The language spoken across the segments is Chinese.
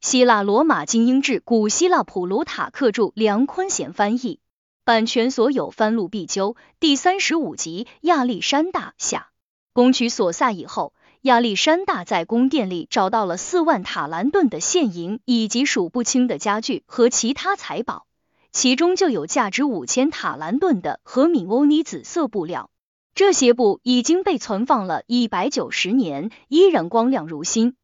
希腊罗马精英志，古希腊普鲁塔克著，梁坤贤翻译，版权所有，翻录必究。第三十五集，亚历山大下攻取索萨以后，亚历山大在宫殿里找到了四万塔兰顿的现银，以及数不清的家具和其他财宝，其中就有价值五千塔兰顿的和米欧尼紫色布料。这些布已经被存放了一百九十年，依然光亮如新。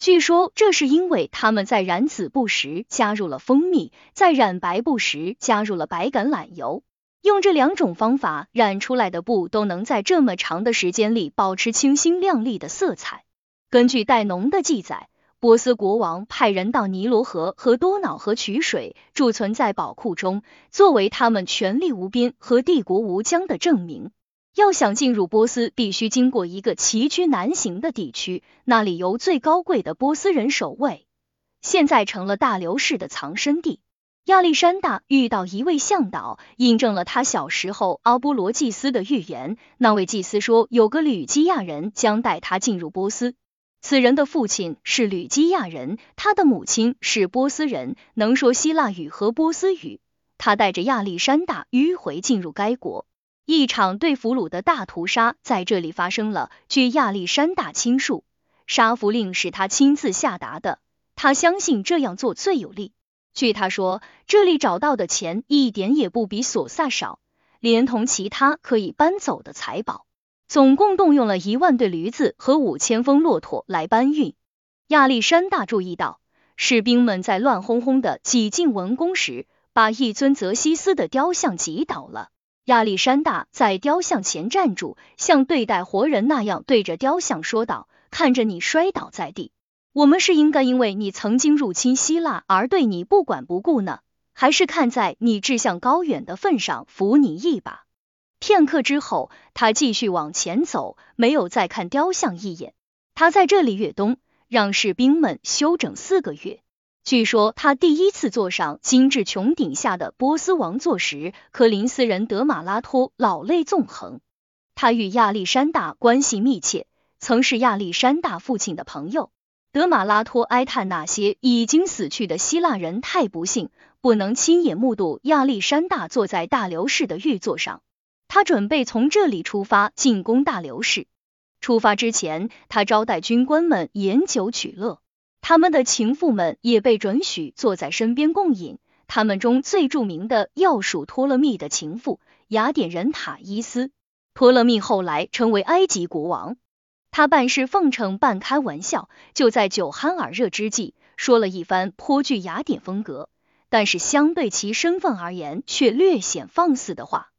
据说这是因为他们在染紫布时加入了蜂蜜，在染白布时加入了白橄榄油，用这两种方法染出来的布都能在这么长的时间里保持清新亮丽的色彩。根据戴农的记载，波斯国王派人到尼罗河和多瑙河取水，贮存在宝库中，作为他们权力无边和帝国无疆的证明。要想进入波斯，必须经过一个崎岖难行的地区，那里由最高贵的波斯人守卫，现在成了大流士的藏身地。亚历山大遇到一位向导，印证了他小时候阿波罗祭司的预言。那位祭司说，有个吕基亚人将带他进入波斯。此人的父亲是吕基亚人，他的母亲是波斯人，能说希腊语和波斯语。他带着亚历山大迂回进入该国。一场对俘虏的大屠杀在这里发生了。据亚历山大亲述，杀俘令是他亲自下达的，他相信这样做最有利。据他说，这里找到的钱一点也不比索萨少，连同其他可以搬走的财宝，总共动用了一万对驴子和五千峰骆驼来搬运。亚历山大注意到，士兵们在乱哄哄的挤进文宫时，把一尊泽西斯的雕像挤倒了。亚历山大在雕像前站住，像对待活人那样对着雕像说道：“看着你摔倒在地，我们是应该因为你曾经入侵希腊而对你不管不顾呢，还是看在你志向高远的份上扶你一把？”片刻之后，他继续往前走，没有再看雕像一眼。他在这里越冬，让士兵们休整四个月。据说他第一次坐上精致穹顶下的波斯王座时，科林斯人德马拉托老泪纵横。他与亚历山大关系密切，曾是亚历山大父亲的朋友。德马拉托哀叹那些已经死去的希腊人太不幸，不能亲眼目睹亚历山大坐在大流士的玉座上。他准备从这里出发进攻大流士。出发之前，他招待军官们饮酒取乐。他们的情妇们也被准许坐在身边共饮。他们中最著名的要数托勒密的情妇雅典人塔伊斯。托勒密后来成为埃及国王。他办事奉承，半开玩笑，就在酒酣耳热之际，说了一番颇具雅典风格，但是相对其身份而言却略显放肆的话。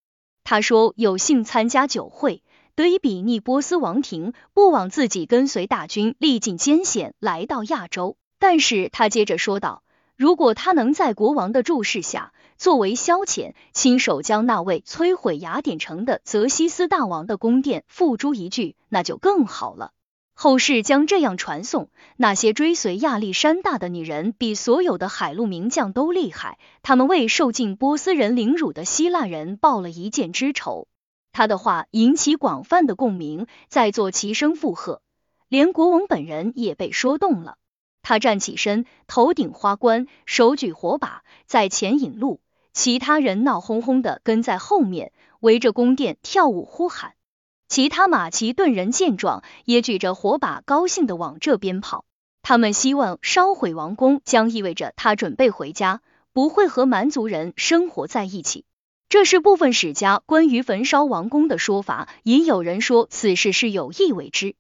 他说有幸参加酒会。得以比拟波斯王庭，不枉自己跟随大军历尽艰险来到亚洲。但是他接着说道，如果他能在国王的注视下，作为消遣，亲手将那位摧毁雅典城的泽西斯大王的宫殿付诸一炬，那就更好了。后世将这样传颂：那些追随亚历山大的女人，比所有的海陆名将都厉害。他们为受尽波斯人凌辱的希腊人报了一箭之仇。他的话引起广泛的共鸣，在座齐声附和，连国王本人也被说动了。他站起身，头顶花冠，手举火把，在前引路，其他人闹哄哄的跟在后面，围着宫殿跳舞呼喊。其他马其顿人见状，也举着火把，高兴的往这边跑。他们希望烧毁王宫，将意味着他准备回家，不会和蛮族人生活在一起。这是部分史家关于焚烧王宫的说法，也有人说此事是有意为之。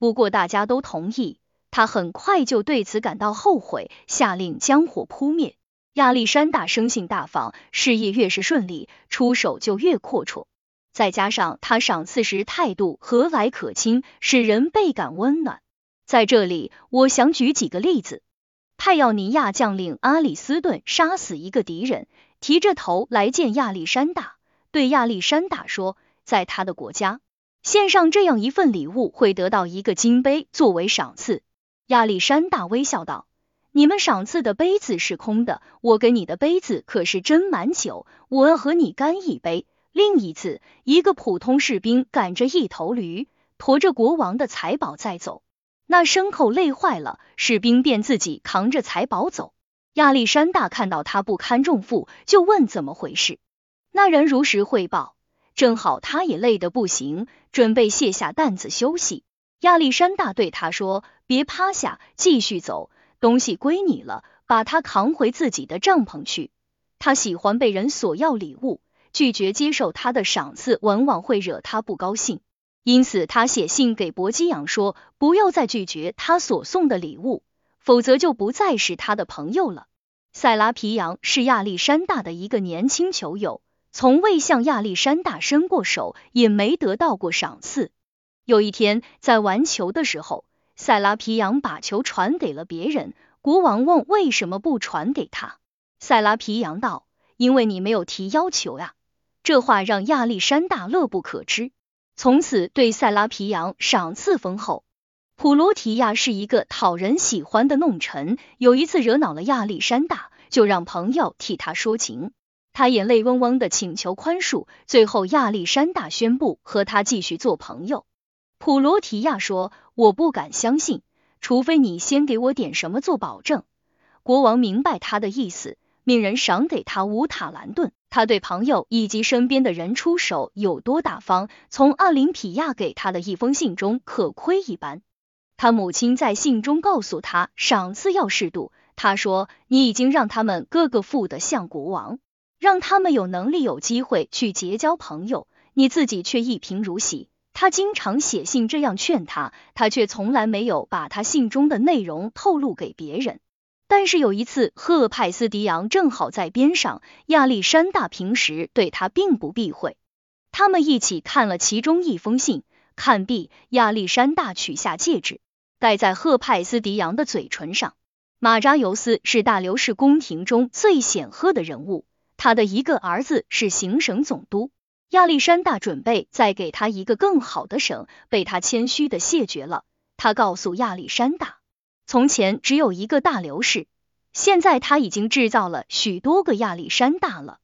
不过大家都同意，他很快就对此感到后悔，下令将火扑灭。亚历山大生性大方，事业越是顺利，出手就越阔绰。再加上他赏赐时态度和蔼可亲，使人倍感温暖。在这里，我想举几个例子：派奥尼亚将领阿里斯顿杀死一个敌人。提着头来见亚历山大，对亚历山大说，在他的国家献上这样一份礼物，会得到一个金杯作为赏赐。亚历山大微笑道：“你们赏赐的杯子是空的，我给你的杯子可是斟满酒，我要和你干一杯。”另一次，一个普通士兵赶着一头驴，驮着国王的财宝在走，那牲口累坏了，士兵便自己扛着财宝走。亚历山大看到他不堪重负，就问怎么回事。那人如实汇报，正好他也累得不行，准备卸下担子休息。亚历山大对他说：“别趴下，继续走，东西归你了，把他扛回自己的帐篷去。”他喜欢被人索要礼物，拒绝接受他的赏赐，往往会惹他不高兴。因此，他写信给伯基扬说：“不要再拒绝他所送的礼物，否则就不再是他的朋友了。”塞拉皮扬是亚历山大的一个年轻球友，从未向亚历山大伸过手，也没得到过赏赐。有一天，在玩球的时候，塞拉皮扬把球传给了别人。国王问为什么不传给他，塞拉皮扬道：“因为你没有提要求呀。”这话让亚历山大乐不可支，从此对塞拉皮扬赏赐丰厚。普罗提亚是一个讨人喜欢的弄臣，有一次惹恼了亚历山大，就让朋友替他说情。他眼泪汪汪的请求宽恕，最后亚历山大宣布和他继续做朋友。普罗提亚说：“我不敢相信，除非你先给我点什么做保证。”国王明白他的意思，命人赏给他五塔兰顿。他对朋友以及身边的人出手有多大方，从奥林匹亚给他的一封信中可窥一斑。他母亲在信中告诉他，赏赐要适度。他说：“你已经让他们个个富得像国王，让他们有能力、有机会去结交朋友，你自己却一贫如洗。”他经常写信这样劝他，他却从来没有把他信中的内容透露给别人。但是有一次，赫派斯迪昂正好在边上，亚历山大平时对他并不避讳。他们一起看了其中一封信，看毕，亚历山大取下戒指，戴在赫派斯迪昂的嘴唇上。马扎尤斯是大流士宫廷中最显赫的人物，他的一个儿子是行省总督。亚历山大准备再给他一个更好的省，被他谦虚的谢绝了。他告诉亚历山大，从前只有一个大流士，现在他已经制造了许多个亚历山大了。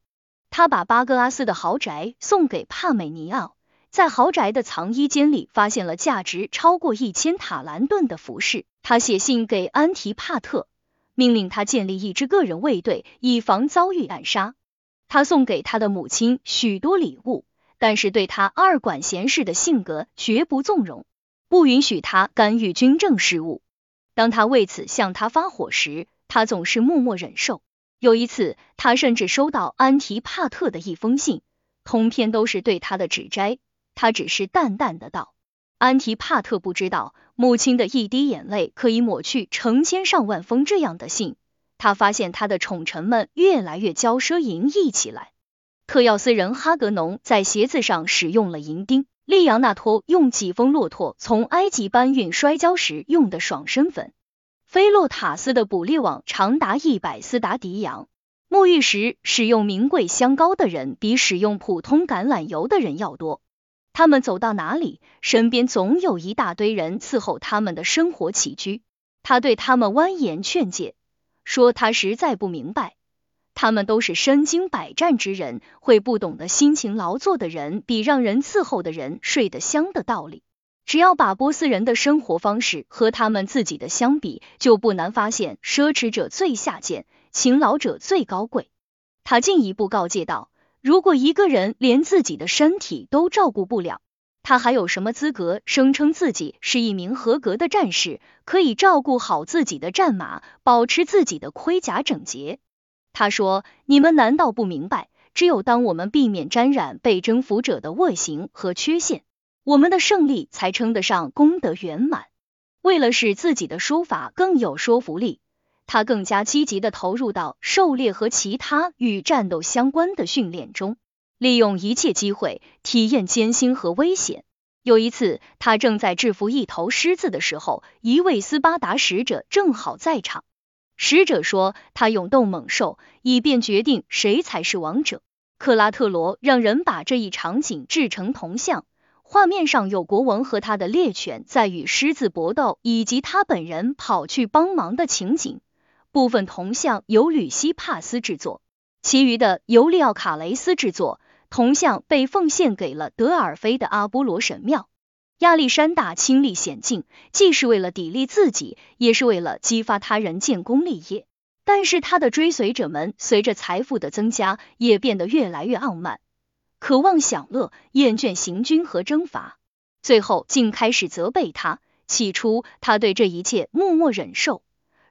他把巴格拉斯的豪宅送给帕美尼奥，在豪宅的藏衣间里发现了价值超过一千塔兰顿的服饰。他写信给安提帕特，命令他建立一支个人卫队，以防遭遇暗杀。他送给他的母亲许多礼物，但是对他二管闲事的性格绝不纵容，不允许他干预军政事务。当他为此向他发火时，他总是默默忍受。有一次，他甚至收到安提帕特的一封信，通篇都是对他的指摘。他只是淡淡的道：“安提帕特不知道，母亲的一滴眼泪可以抹去成千上万封这样的信。”他发现他的宠臣们越来越骄奢淫逸起来。特要斯人哈格农在鞋子上使用了银钉，利扬纳托用几封骆驼从埃及搬运摔跤时用的爽身粉，菲洛塔斯的捕猎网长达一百斯达迪扬。沐浴时使用名贵香膏的人比使用普通橄榄油的人要多。他们走到哪里，身边总有一大堆人伺候他们的生活起居。他对他们弯言劝诫。说他实在不明白，他们都是身经百战之人，会不懂得辛勤劳作的人比让人伺候的人睡得香的道理。只要把波斯人的生活方式和他们自己的相比，就不难发现，奢侈者最下贱，勤劳者最高贵。他进一步告诫道：如果一个人连自己的身体都照顾不了，他还有什么资格声称自己是一名合格的战士，可以照顾好自己的战马，保持自己的盔甲整洁？他说：“你们难道不明白，只有当我们避免沾染被征服者的恶行和缺陷，我们的胜利才称得上功德圆满？”为了使自己的说法更有说服力，他更加积极的投入到狩猎和其他与战斗相关的训练中。利用一切机会体验艰辛和危险。有一次，他正在制服一头狮子的时候，一位斯巴达使者正好在场。使者说，他勇斗猛兽，以便决定谁才是王者。克拉特罗让人把这一场景制成铜像，画面上有国王和他的猎犬在与狮子搏斗，以及他本人跑去帮忙的情景。部分铜像由吕西帕斯制作，其余的由利奥卡雷斯制作。铜像被奉献给了德尔菲的阿波罗神庙。亚历山大亲历险境，既是为了砥砺自己，也是为了激发他人建功立业。但是他的追随者们随着财富的增加，也变得越来越傲慢，渴望享乐，厌倦行军和征伐，最后竟开始责备他。起初，他对这一切默默忍受。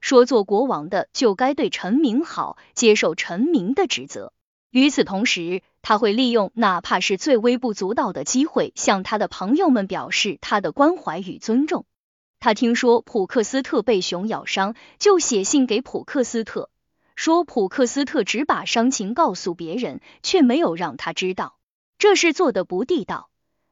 说做国王的就该对臣民好，接受臣民的职责。与此同时，他会利用哪怕是最微不足道的机会，向他的朋友们表示他的关怀与尊重。他听说普克斯特被熊咬伤，就写信给普克斯特，说普克斯特只把伤情告诉别人，却没有让他知道，这事做的不地道。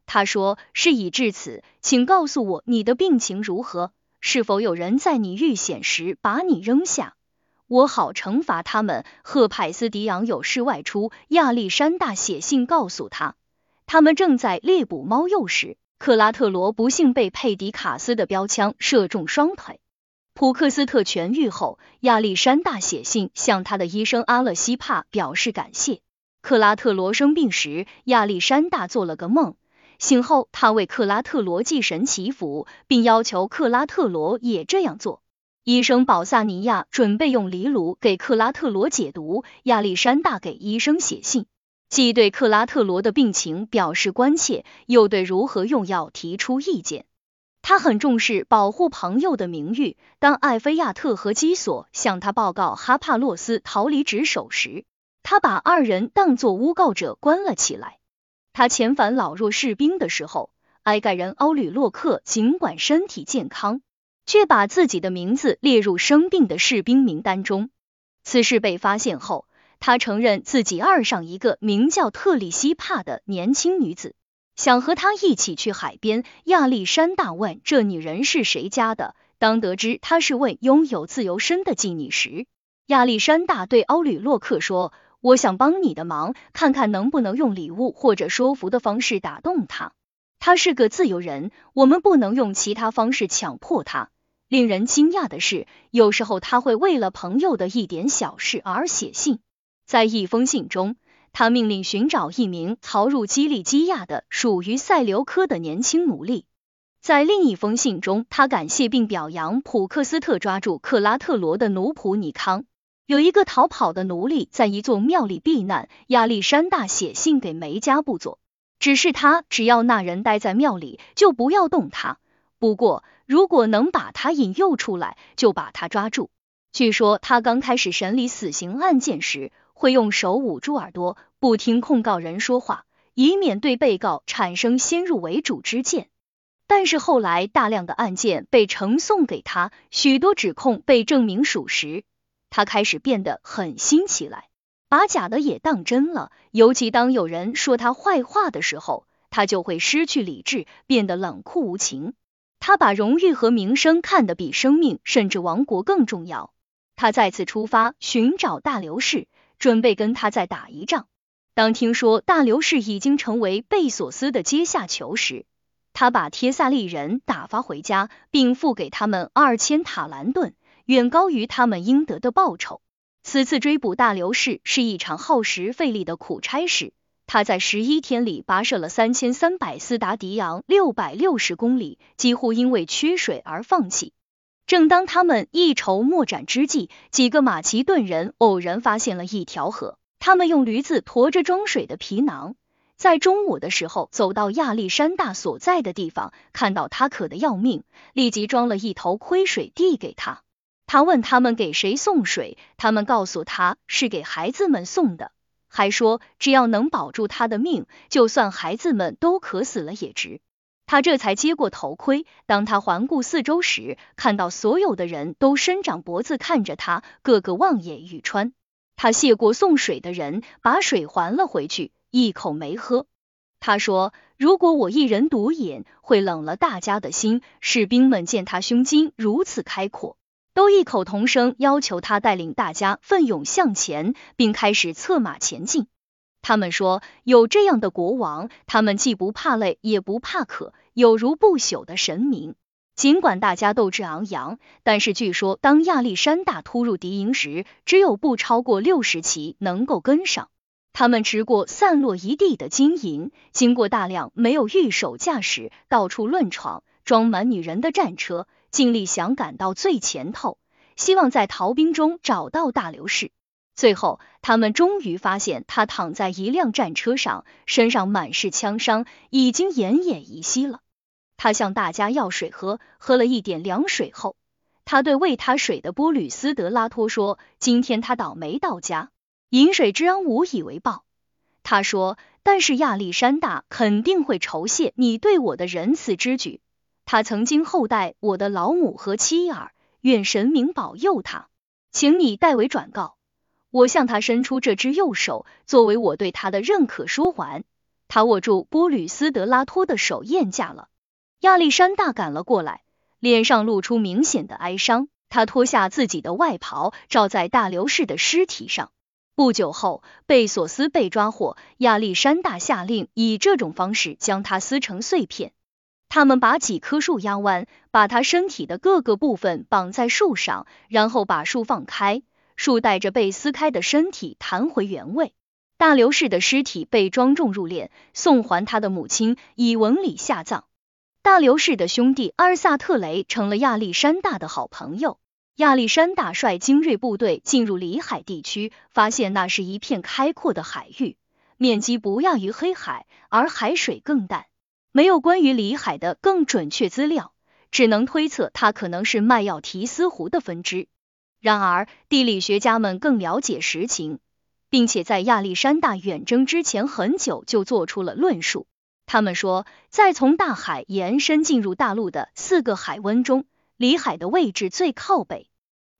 他说：“事已至此，请告诉我你的病情如何。”是否有人在你遇险时把你扔下，我好惩罚他们？赫派斯迪昂有事外出，亚历山大写信告诉他，他们正在猎捕猫鼬时，克拉特罗不幸被佩迪卡斯的标枪射中双腿。普克斯特痊愈后，亚历山大写信向他的医生阿勒西帕表示感谢。克拉特罗生病时，亚历山大做了个梦。醒后，他为克拉特罗祭神祈福，并要求克拉特罗也这样做。医生保萨尼亚准备用藜芦给克拉特罗解毒，亚历山大给医生写信，既对克拉特罗的病情表示关切，又对如何用药提出意见。他很重视保护朋友的名誉。当艾菲亚特和基索向他报告哈帕洛斯逃离职守时，他把二人当作诬告者关了起来。他遣返老弱士兵的时候，埃盖人奥吕洛克尽管身体健康，却把自己的名字列入生病的士兵名单中。此事被发现后，他承认自己爱上一个名叫特里西帕的年轻女子，想和她一起去海边。亚历山大问这女人是谁家的，当得知她是位拥有自由身的妓女时，亚历山大对奥吕洛克说。我想帮你的忙，看看能不能用礼物或者说服的方式打动他。他是个自由人，我们不能用其他方式强迫他。令人惊讶的是，有时候他会为了朋友的一点小事而写信。在一封信中，他命令寻找一名逃入基利基亚的属于塞琉科的年轻奴隶。在另一封信中，他感谢并表扬普克斯特抓住克拉特罗的奴仆尼康。有一个逃跑的奴隶在一座庙里避难，亚历山大写信给梅加布佐，指示他只要那人待在庙里，就不要动他。不过，如果能把他引诱出来，就把他抓住。据说他刚开始审理死刑案件时，会用手捂住耳朵，不听控告人说话，以免对被告产生先入为主之见。但是后来，大量的案件被呈送给他，许多指控被证明属实。他开始变得狠心起来，把假的也当真了。尤其当有人说他坏话的时候，他就会失去理智，变得冷酷无情。他把荣誉和名声看得比生命甚至王国更重要。他再次出发寻找大流士，准备跟他再打一仗。当听说大流士已经成为贝索斯的阶下囚时，他把帖萨利人打发回家，并付给他们二千塔兰顿。远高于他们应得的报酬。此次追捕大流士是一场耗时费力的苦差事。他在十一天里跋涉了三千三百斯达迪昂，六百六十公里，几乎因为缺水而放弃。正当他们一筹莫展之际，几个马其顿人偶然发现了一条河。他们用驴子驮着装水的皮囊，在中午的时候走到亚历山大所在的地方，看到他渴得要命，立即装了一头亏水递给他。他问他们给谁送水，他们告诉他是给孩子们送的，还说只要能保住他的命，就算孩子们都渴死了也值。他这才接过头盔。当他环顾四周时，看到所有的人都伸长脖子看着他，个个望眼欲穿。他谢过送水的人，把水还了回去，一口没喝。他说：“如果我一人独饮，会冷了大家的心。”士兵们见他胸襟如此开阔。都异口同声要求他带领大家奋勇向前，并开始策马前进。他们说，有这样的国王，他们既不怕累，也不怕渴，有如不朽的神明。尽管大家斗志昂扬，但是据说，当亚历山大突入敌营时，只有不超过六十骑能够跟上。他们持过散落一地的金银，经过大量没有御手驾驶、到处乱闯、装满女人的战车，尽力想赶到最前头，希望在逃兵中找到大刘氏。最后，他们终于发现他躺在一辆战车上，身上满是枪伤，已经奄奄一息了。他向大家要水喝，喝了一点凉水后，他对喂他水的波吕斯德拉托说：“今天他倒霉到家。”饮水之恩无以为报，他说，但是亚历山大肯定会酬谢你对我的仁慈之举。他曾经厚待我的老母和妻儿，愿神明保佑他，请你代为转告。我向他伸出这只右手，作为我对他的认可书还。他握住波吕斯德拉托的手，咽下了。亚历山大赶了过来，脸上露出明显的哀伤。他脱下自己的外袍，罩在大流士的尸体上。不久后，贝索斯被抓获，亚历山大下令以这种方式将他撕成碎片。他们把几棵树压弯，把他身体的各个部分绑在树上，然后把树放开，树带着被撕开的身体弹回原位。大流士的尸体被庄重入殓，送还他的母亲，以文礼下葬。大流士的兄弟阿尔萨特雷成了亚历山大的好朋友。亚历山大率精锐部队进入里海地区，发现那是一片开阔的海域，面积不亚于黑海，而海水更淡。没有关于里海的更准确资料，只能推测它可能是麦药提斯湖的分支。然而，地理学家们更了解实情，并且在亚历山大远征之前很久就做出了论述。他们说，在从大海延伸进入大陆的四个海湾中，里海的位置最靠北，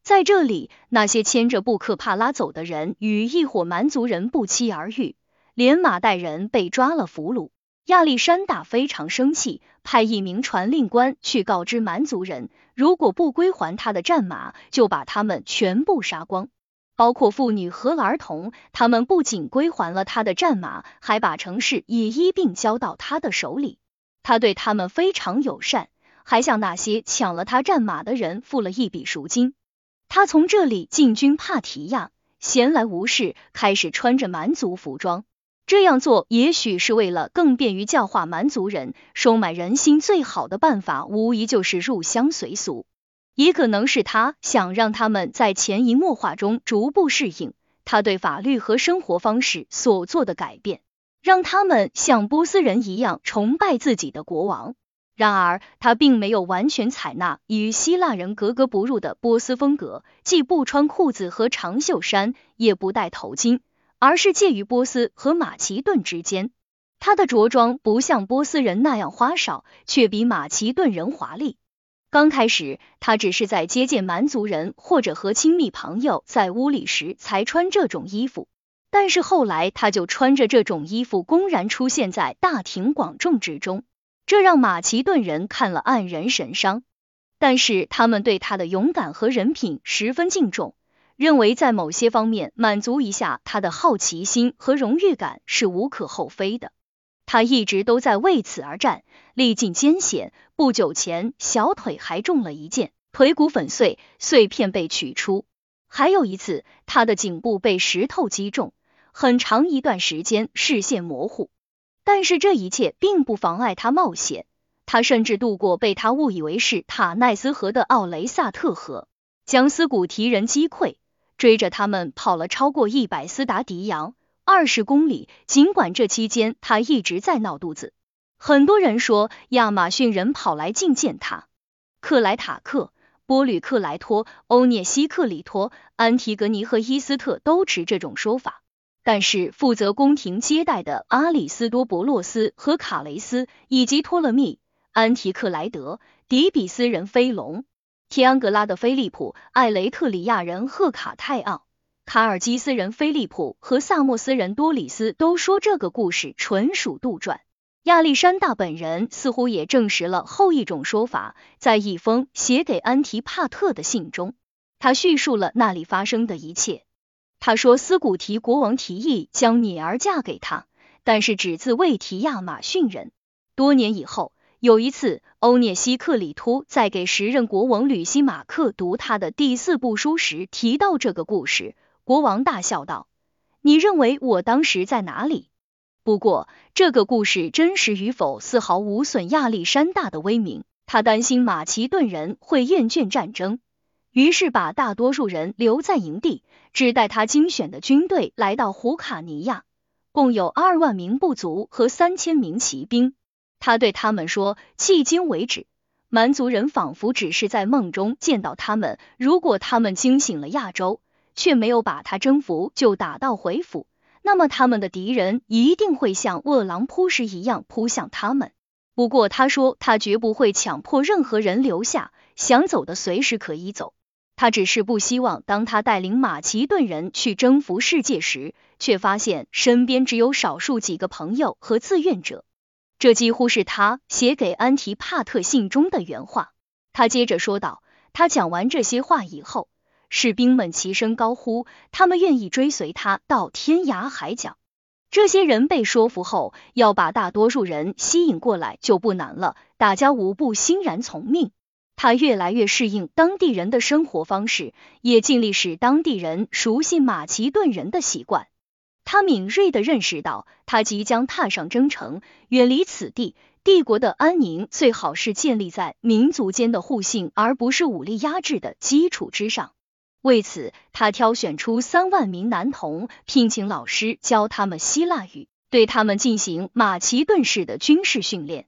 在这里，那些牵着布克帕拉走的人与一伙蛮族人不期而遇，连马带人被抓了俘虏。亚历山大非常生气，派一名传令官去告知蛮族人，如果不归还他的战马，就把他们全部杀光，包括妇女和儿童。他们不仅归还了他的战马，还把城市也一并交到他的手里。他对他们非常友善。还向那些抢了他战马的人付了一笔赎金。他从这里进军帕提亚，闲来无事开始穿着蛮族服装。这样做也许是为了更便于教化蛮族人，收买人心最好的办法，无疑就是入乡随俗。也可能是他想让他们在潜移默化中逐步适应他对法律和生活方式所做的改变，让他们像波斯人一样崇拜自己的国王。然而，他并没有完全采纳与希腊人格格不入的波斯风格，既不穿裤子和长袖衫，也不戴头巾，而是介于波斯和马其顿之间。他的着装不像波斯人那样花哨，却比马其顿人华丽。刚开始，他只是在接见蛮族人或者和亲密朋友在屋里时才穿这种衣服，但是后来他就穿着这种衣服公然出现在大庭广众之中。这让马其顿人看了黯然神伤，但是他们对他的勇敢和人品十分敬重，认为在某些方面满足一下他的好奇心和荣誉感是无可厚非的。他一直都在为此而战，历尽艰险。不久前，小腿还中了一箭，腿骨粉碎，碎片被取出。还有一次，他的颈部被石头击中，很长一段时间视线模糊。但是这一切并不妨碍他冒险，他甚至渡过被他误以为是塔奈斯河的奥雷萨特河，将斯古提人击溃，追着他们跑了超过一百斯达迪扬，二十公里。尽管这期间他一直在闹肚子，很多人说亚马逊人跑来觐见他。克莱塔克、波吕克莱托、欧涅西克里托、安提格尼和伊斯特都持这种说法。但是负责宫廷接待的阿里斯多伯洛斯和卡雷斯，以及托勒密、安提克莱德、迪比斯人飞龙、提安格拉的菲利普、艾雷特里亚人赫卡泰奥、卡尔基斯人菲利普和萨莫斯人多里斯都说这个故事纯属杜撰。亚历山大本人似乎也证实了后一种说法，在一封写给安提帕特的信中，他叙述了那里发生的一切。他说，斯古提国王提议将女儿嫁给他，但是只字未提亚马逊人。多年以后，有一次，欧涅西克里托在给时任国王吕西马克读他的第四部书时提到这个故事，国王大笑道：“你认为我当时在哪里？不过，这个故事真实与否丝毫无损亚历山大的威名。他担心马其顿人会厌倦战争，于是把大多数人留在营地，只带他精选的军队来到胡卡尼亚，共有二万名部族和三千名骑兵。他对他们说：“迄今为止，蛮族人仿佛只是在梦中见到他们。如果他们惊醒了亚洲，却没有把他征服，就打道回府。”那么他们的敌人一定会像饿狼扑食一样扑向他们。不过他说他绝不会强迫任何人留下，想走的随时可以走。他只是不希望当他带领马其顿人去征服世界时，却发现身边只有少数几个朋友和自愿者。这几乎是他写给安提帕特信中的原话。他接着说道：“他讲完这些话以后。”士兵们齐声高呼，他们愿意追随他到天涯海角。这些人被说服后，要把大多数人吸引过来就不难了，大家无不欣然从命。他越来越适应当地人的生活方式，也尽力使当地人熟悉马其顿人的习惯。他敏锐的认识到，他即将踏上征程，远离此地。帝国的安宁最好是建立在民族间的互信，而不是武力压制的基础之上。为此，他挑选出三万名男童，聘请老师教他们希腊语，对他们进行马其顿式的军事训练。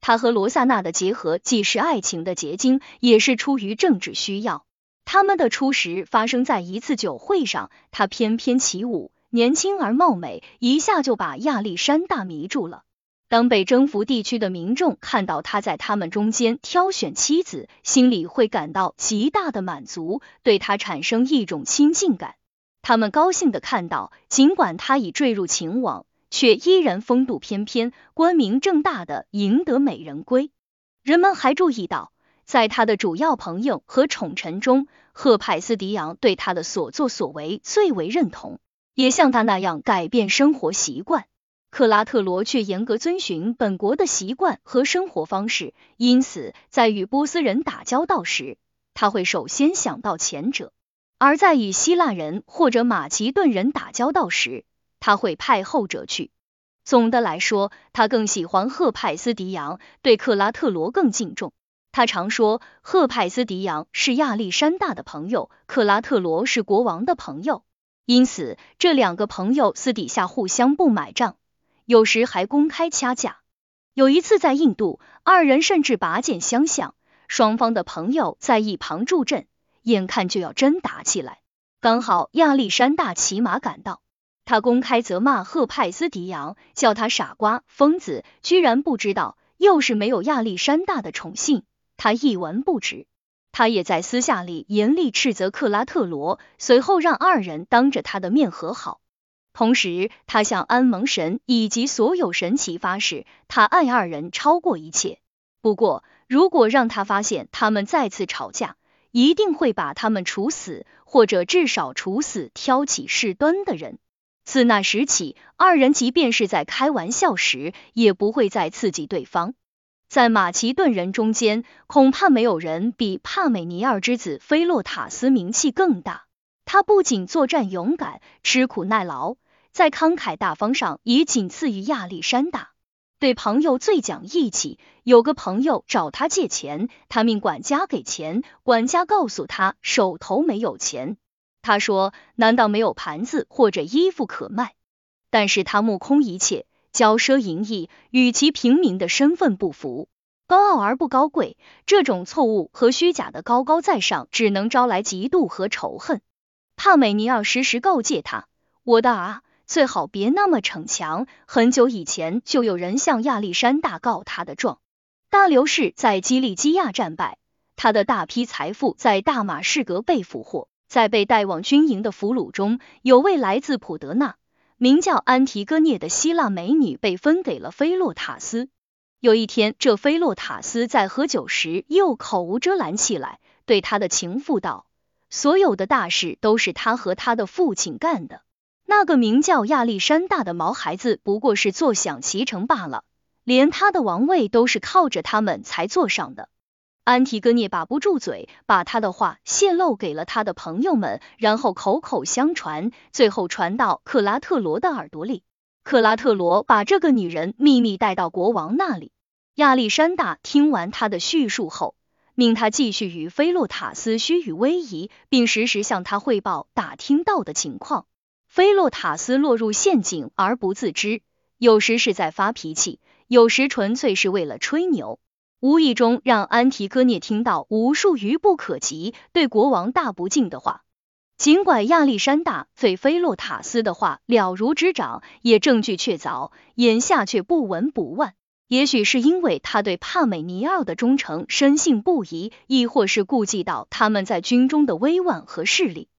他和罗萨娜的结合既是爱情的结晶，也是出于政治需要。他们的初识发生在一次酒会上，他翩翩起舞，年轻而貌美，一下就把亚历山大迷住了。当被征服地区的民众看到他在他们中间挑选妻子，心里会感到极大的满足，对他产生一种亲近感。他们高兴的看到，尽管他已坠入情网，却依然风度翩翩、光明正大的赢得美人归。人们还注意到，在他的主要朋友和宠臣中，赫派斯迪昂对他的所作所为最为认同，也像他那样改变生活习惯。克拉特罗却严格遵循本国的习惯和生活方式，因此在与波斯人打交道时，他会首先想到前者；而在与希腊人或者马其顿人打交道时，他会派后者去。总的来说，他更喜欢赫派斯迪扬，对克拉特罗更敬重。他常说，赫派斯迪扬是亚历山大的朋友，克拉特罗是国王的朋友，因此这两个朋友私底下互相不买账。有时还公开掐架。有一次在印度，二人甚至拔剑相向，双方的朋友在一旁助阵，眼看就要真打起来。刚好亚历山大骑马赶到，他公开责骂赫派斯迪扬，叫他傻瓜、疯子，居然不知道，又是没有亚历山大的宠幸，他一文不值。他也在私下里严厉斥责克拉特罗，随后让二人当着他的面和好。同时，他向安蒙神以及所有神奇发誓，他爱二人超过一切。不过，如果让他发现他们再次吵架，一定会把他们处死，或者至少处死挑起事端的人。自那时起，二人即便是在开玩笑时，也不会再刺激对方。在马其顿人中间，恐怕没有人比帕美尼尔之子菲洛塔斯名气更大。他不仅作战勇敢，吃苦耐劳。在慷慨大方上也仅次于亚历山大，对朋友最讲义气。有个朋友找他借钱，他命管家给钱，管家告诉他手头没有钱。他说：“难道没有盘子或者衣服可卖？”但是他目空一切，骄奢淫逸，与其平民的身份不符，高傲而不高贵。这种错误和虚假的高高在上，只能招来嫉妒和仇恨。帕美尼尔时时告诫他：“我的啊。”最好别那么逞强。很久以前就有人向亚历山大告他的状。大流士在基利基亚战败，他的大批财富在大马士革被俘获。在被带往军营的俘虏中，有位来自普德纳，名叫安提戈涅的希腊美女被分给了菲洛塔斯。有一天，这菲洛塔斯在喝酒时又口无遮拦起来，对他的情妇道：“所有的大事都是他和他的父亲干的。”那个名叫亚历山大的毛孩子不过是坐享其成罢了，连他的王位都是靠着他们才坐上的。安提戈涅把不住嘴，把他的话泄露给了他的朋友们，然后口口相传，最后传到克拉特罗的耳朵里。克拉特罗把这个女人秘密带到国王那里。亚历山大听完他的叙述后，命他继续与菲洛塔斯虚与委蛇，并时时向他汇报打听到的情况。菲洛塔斯落入陷阱而不自知，有时是在发脾气，有时纯粹是为了吹牛。无意中让安提戈涅听到无数愚不可及、对国王大不敬的话。尽管亚历山大对菲洛塔斯的话了如指掌，也证据确凿，眼下却不闻不问。也许是因为他对帕美尼奥的忠诚深信不疑，亦或是顾及到他们在军中的威望和势力。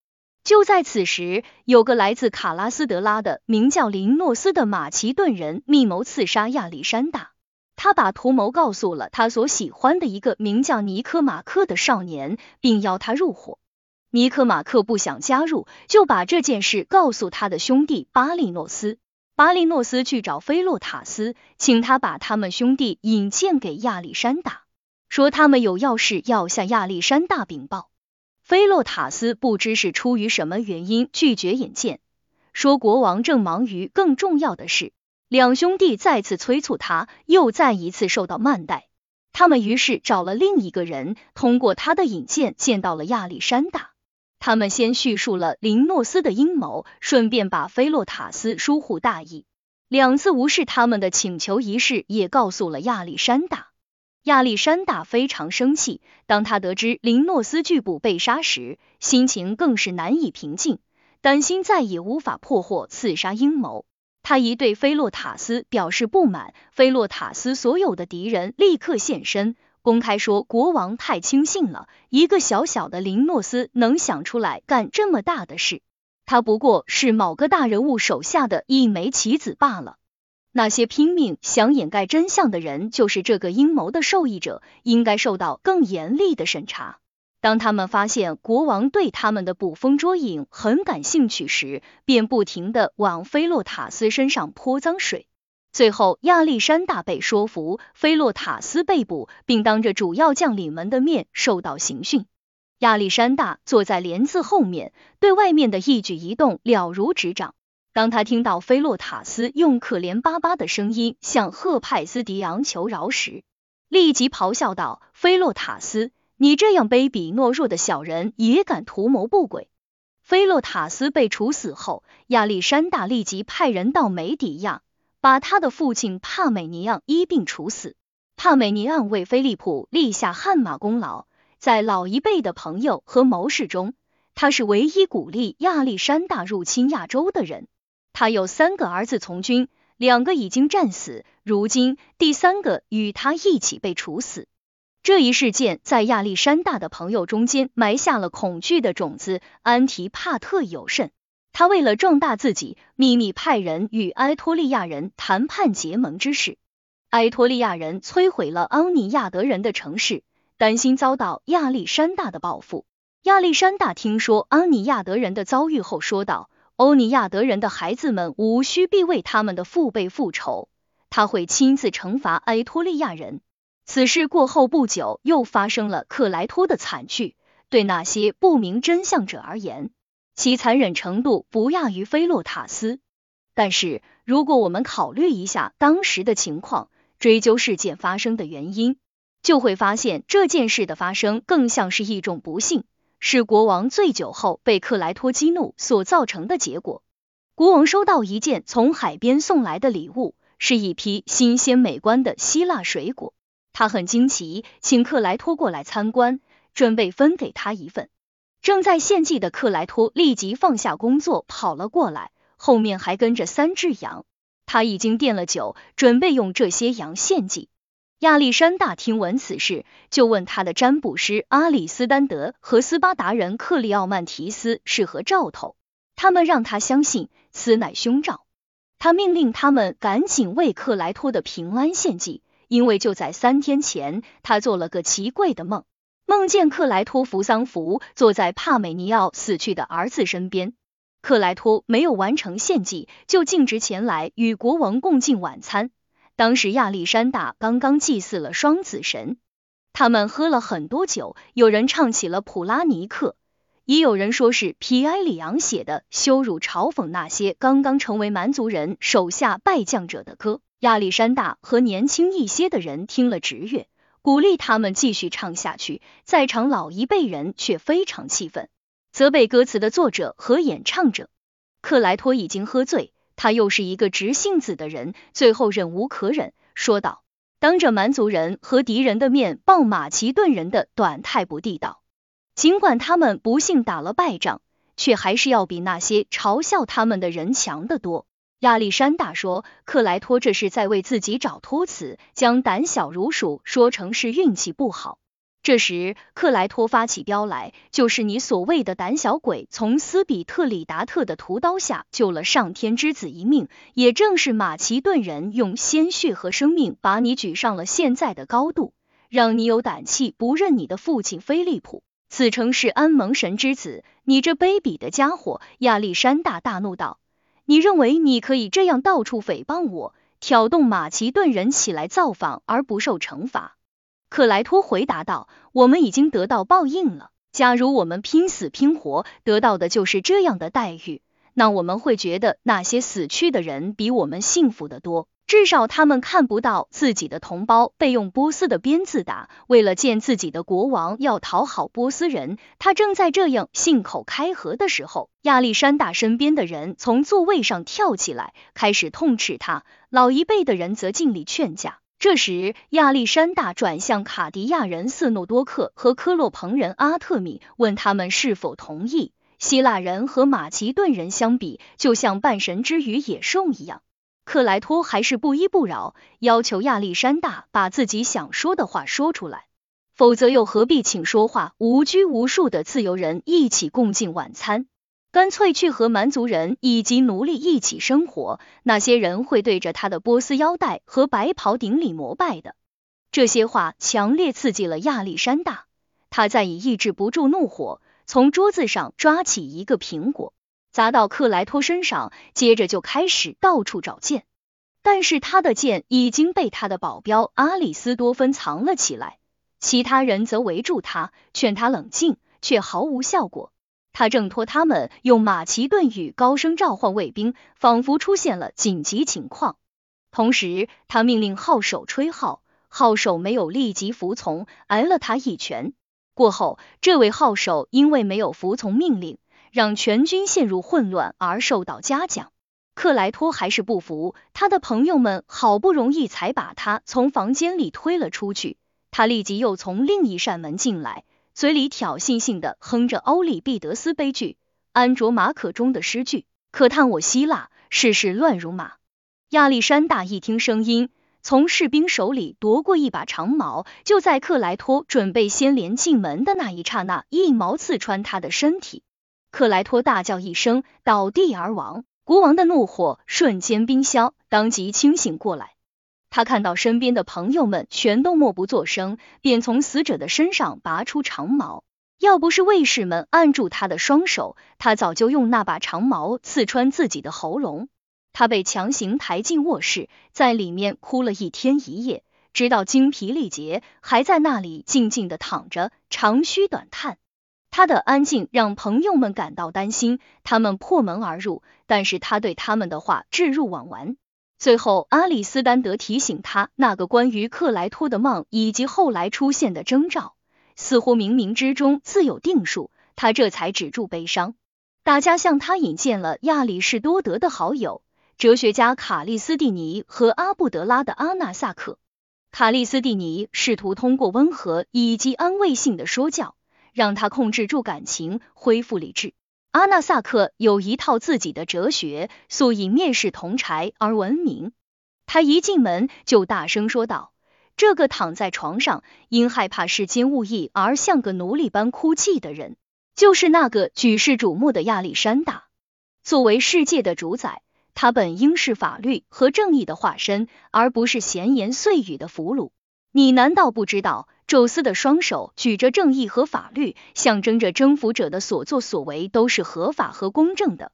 就在此时，有个来自卡拉斯德拉的名叫林诺斯的马其顿人密谋刺杀亚历山大。他把图谋告诉了他所喜欢的一个名叫尼科马克的少年，并邀他入伙。尼科马克不想加入，就把这件事告诉他的兄弟巴利诺斯。巴利诺斯去找菲洛塔斯，请他把他们兄弟引荐给亚历山大，说他们有要事要向亚历山大禀报。菲洛塔斯不知是出于什么原因拒绝引荐，说国王正忙于更重要的事。两兄弟再次催促他，又再一次受到慢待。他们于是找了另一个人，通过他的引荐见到了亚历山大。他们先叙述了林诺斯的阴谋，顺便把菲洛塔斯疏忽大意、两次无视他们的请求一事也告诉了亚历山大。亚历山大非常生气，当他得知林诺斯拒捕被杀时，心情更是难以平静，担心再也无法破获刺杀阴谋。他一对菲洛塔斯表示不满，菲洛塔斯所有的敌人立刻现身，公开说国王太轻信了，一个小小的林诺斯能想出来干这么大的事，他不过是某个大人物手下的一枚棋子罢了。那些拼命想掩盖真相的人，就是这个阴谋的受益者，应该受到更严厉的审查。当他们发现国王对他们的捕风捉影很感兴趣时，便不停的往菲洛塔斯身上泼脏水。最后，亚历山大被说服，菲洛塔斯被捕，并当着主要将领们的面受到刑讯。亚历山大坐在帘子后面，对外面的一举一动了如指掌。当他听到菲洛塔斯用可怜巴巴的声音向赫派斯迪昂求饶时，立即咆哮道：“菲洛塔斯！”你这样卑鄙懦弱的小人也敢图谋不轨！菲洛塔斯被处死后，亚历山大立即派人到梅底亚，把他的父亲帕美尼昂一并处死。帕美尼昂为菲利普立下汗马功劳，在老一辈的朋友和谋士中，他是唯一鼓励亚历山大入侵亚洲的人。他有三个儿子从军，两个已经战死，如今第三个与他一起被处死。这一事件在亚历山大的朋友中间埋下了恐惧的种子。安提帕特有甚，他为了壮大自己，秘密派人与埃托利亚人谈判结盟之事。埃托利亚人摧毁了奥尼亚德人的城市，担心遭到亚历山大的报复。亚历山大听说安尼亚德人的遭遇后说道：“欧尼亚德人的孩子们无需必为他们的父辈复仇，他会亲自惩罚埃托利亚人。”此事过后不久，又发生了克莱托的惨剧。对那些不明真相者而言，其残忍程度不亚于菲洛塔斯。但是，如果我们考虑一下当时的情况，追究事件发生的原因，就会发现这件事的发生更像是一种不幸，是国王醉酒后被克莱托激怒所造成的结果。国王收到一件从海边送来的礼物，是一批新鲜美观的希腊水果。他很惊奇，请克莱托过来参观，准备分给他一份。正在献祭的克莱托立即放下工作跑了过来，后面还跟着三只羊。他已经垫了酒，准备用这些羊献祭。亚历山大听闻此事，就问他的占卜师阿里斯丹德和斯巴达人克里奥曼提斯是何兆头。他们让他相信此乃凶兆。他命令他们赶紧为克莱托的平安献祭。因为就在三天前，他做了个奇怪的梦，梦见克莱托扶桑福坐在帕美尼奥死去的儿子身边。克莱托没有完成献祭，就径直前来与国王共进晚餐。当时亚历山大刚刚祭祀了双子神，他们喝了很多酒，有人唱起了普拉尼克，也有人说是皮埃里昂写的羞辱嘲讽那些刚刚成为蛮族人手下败将者的歌。亚历山大和年轻一些的人听了直悦，鼓励他们继续唱下去。在场老一辈人却非常气愤，责备歌词的作者和演唱者。克莱托已经喝醉，他又是一个直性子的人，最后忍无可忍，说道：“当着蛮族人和敌人的面报马其顿人的短太不地道。尽管他们不幸打了败仗，却还是要比那些嘲笑他们的人强得多。”亚历山大说：“克莱托这是在为自己找托词，将胆小如鼠说成是运气不好。”这时，克莱托发起飙来，就是你所谓的胆小鬼，从斯比特里达特的屠刀下救了上天之子一命，也正是马其顿人用鲜血和生命把你举上了现在的高度，让你有胆气不认你的父亲菲利普，自称是安蒙神之子。你这卑鄙的家伙！亚历山大大怒道：“你认为你可以这样到处诽谤我，挑动马其顿人起来造访而不受惩罚？”克莱托回答道：“我们已经得到报应了。假如我们拼死拼活得到的就是这样的待遇，那我们会觉得那些死去的人比我们幸福的多。至少他们看不到自己的同胞被用波斯的鞭子打。为了见自己的国王，要讨好波斯人。他正在这样信口开河的时候，亚历山大身边的人从座位上跳起来，开始痛斥他。老一辈的人则尽力劝架。”这时，亚历山大转向卡迪亚人斯诺多克和科洛彭人阿特米，问他们是否同意。希腊人和马其顿人相比，就像半神之于野兽一样。克莱托还是不依不饶，要求亚历山大把自己想说的话说出来，否则又何必请说话无拘无束的自由人一起共进晚餐？干脆去和蛮族人以及奴隶一起生活，那些人会对着他的波斯腰带和白袍顶礼膜拜的。这些话强烈刺激了亚历山大，他再也抑制不住怒火，从桌子上抓起一个苹果，砸到克莱托身上，接着就开始到处找剑。但是他的剑已经被他的保镖阿里斯多芬藏了起来，其他人则围住他，劝他冷静，却毫无效果。他挣脱他们，用马其顿语高声召唤卫兵，仿佛出现了紧急情况。同时，他命令号手吹号，号手没有立即服从，挨了他一拳。过后，这位号手因为没有服从命令，让全军陷入混乱而受到嘉奖。克莱托还是不服，他的朋友们好不容易才把他从房间里推了出去，他立即又从另一扇门进来。嘴里挑衅性的哼着欧里庇得斯悲剧，安卓马可中的诗句，可叹我希腊世事乱如麻。亚历山大一听声音，从士兵手里夺过一把长矛，就在克莱托准备先连进门的那一刹那，一矛刺穿他的身体。克莱托大叫一声，倒地而亡。国王的怒火瞬间冰消，当即清醒过来。他看到身边的朋友们全都默不作声，便从死者的身上拔出长矛。要不是卫士们按住他的双手，他早就用那把长矛刺穿自己的喉咙。他被强行抬进卧室，在里面哭了一天一夜，直到精疲力竭，还在那里静静的躺着，长吁短叹。他的安静让朋友们感到担心，他们破门而入，但是他对他们的话置入罔闻。最后，阿里斯丹德提醒他，那个关于克莱托的梦以及后来出现的征兆，似乎冥冥之中自有定数。他这才止住悲伤。大家向他引荐了亚里士多德的好友，哲学家卡利斯蒂尼和阿布德拉的阿纳萨克。卡利斯蒂尼试图通过温和以及安慰性的说教，让他控制住感情，恢复理智。阿纳萨克有一套自己的哲学，素以蔑视铜柴而闻名。他一进门就大声说道：“这个躺在床上因害怕世间物议而像个奴隶般哭泣的人，就是那个举世瞩目的亚历山大。作为世界的主宰，他本应是法律和正义的化身，而不是闲言碎语的俘虏。你难道不知道？”宙斯的双手举着正义和法律，象征着征服者的所作所为都是合法和公正的。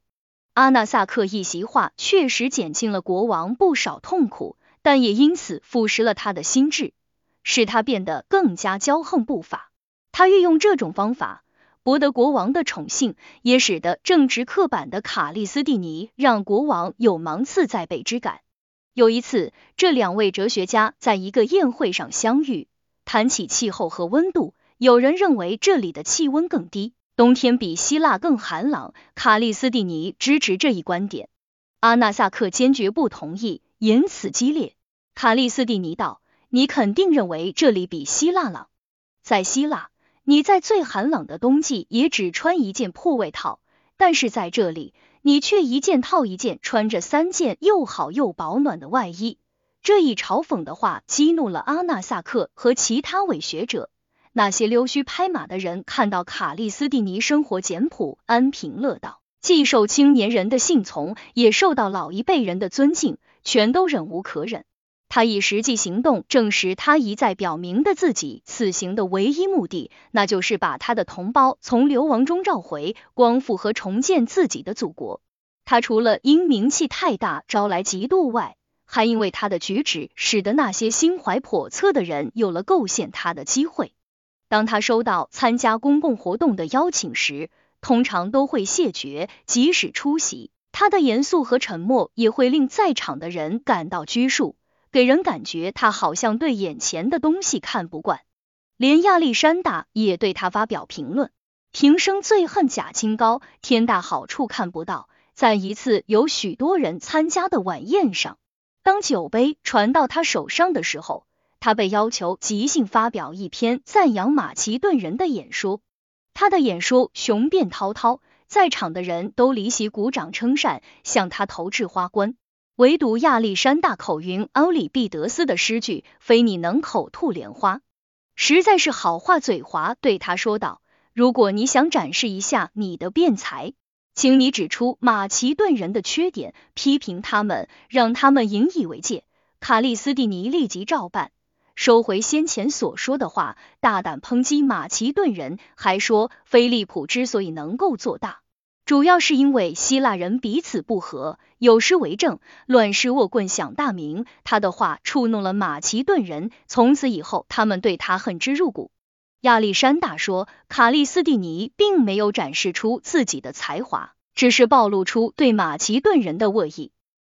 阿纳萨克一席话确实减轻了国王不少痛苦，但也因此腐蚀了他的心智。使他变得更加骄横不法。他运用这种方法博得国王的宠幸，也使得正直刻板的卡利斯蒂尼让国王有芒刺在背之感。有一次，这两位哲学家在一个宴会上相遇，谈起气候和温度。有人认为这里的气温更低，冬天比希腊更寒冷。卡利斯蒂尼支持这一观点，阿纳萨克坚决不同意，言辞激烈。卡利斯蒂尼道：“你肯定认为这里比希腊冷，在希腊，你在最寒冷的冬季也只穿一件破外套，但是在这里。”你却一件套一件穿着三件又好又保暖的外衣，这一嘲讽的话激怒了阿纳萨克和其他伪学者。那些溜须拍马的人看到卡利斯蒂尼生活简朴、安贫乐道，既受青年人的信从，也受到老一辈人的尊敬，全都忍无可忍。他以实际行动证实他一再表明的自己此行的唯一目的，那就是把他的同胞从流亡中召回，光复和重建自己的祖国。他除了因名气太大招来嫉妒外，还因为他的举止使得那些心怀叵测的人有了构陷他的机会。当他收到参加公共活动的邀请时，通常都会谢绝，即使出席，他的严肃和沉默也会令在场的人感到拘束。给人感觉他好像对眼前的东西看不惯，连亚历山大也对他发表评论。平生最恨假清高，天大好处看不到。在一次有许多人参加的晚宴上，当酒杯传到他手上的时候，他被要求即兴发表一篇赞扬马其顿人的演说。他的演说雄辩滔滔，在场的人都离席鼓掌称善，向他投掷花冠。唯独亚历山大口云奥里庇得斯的诗句，非你能口吐莲花，实在是好话嘴滑。对他说道：“如果你想展示一下你的辩才，请你指出马其顿人的缺点，批评他们，让他们引以为戒。”卡利斯蒂尼立即照办，收回先前所说的话，大胆抨击马其顿人，还说菲利普之所以能够做大。主要是因为希腊人彼此不和，有诗为证，乱世握棍响大名。他的话触怒了马其顿人，从此以后他们对他恨之入骨。亚历山大说，卡利斯蒂尼并没有展示出自己的才华，只是暴露出对马其顿人的恶意。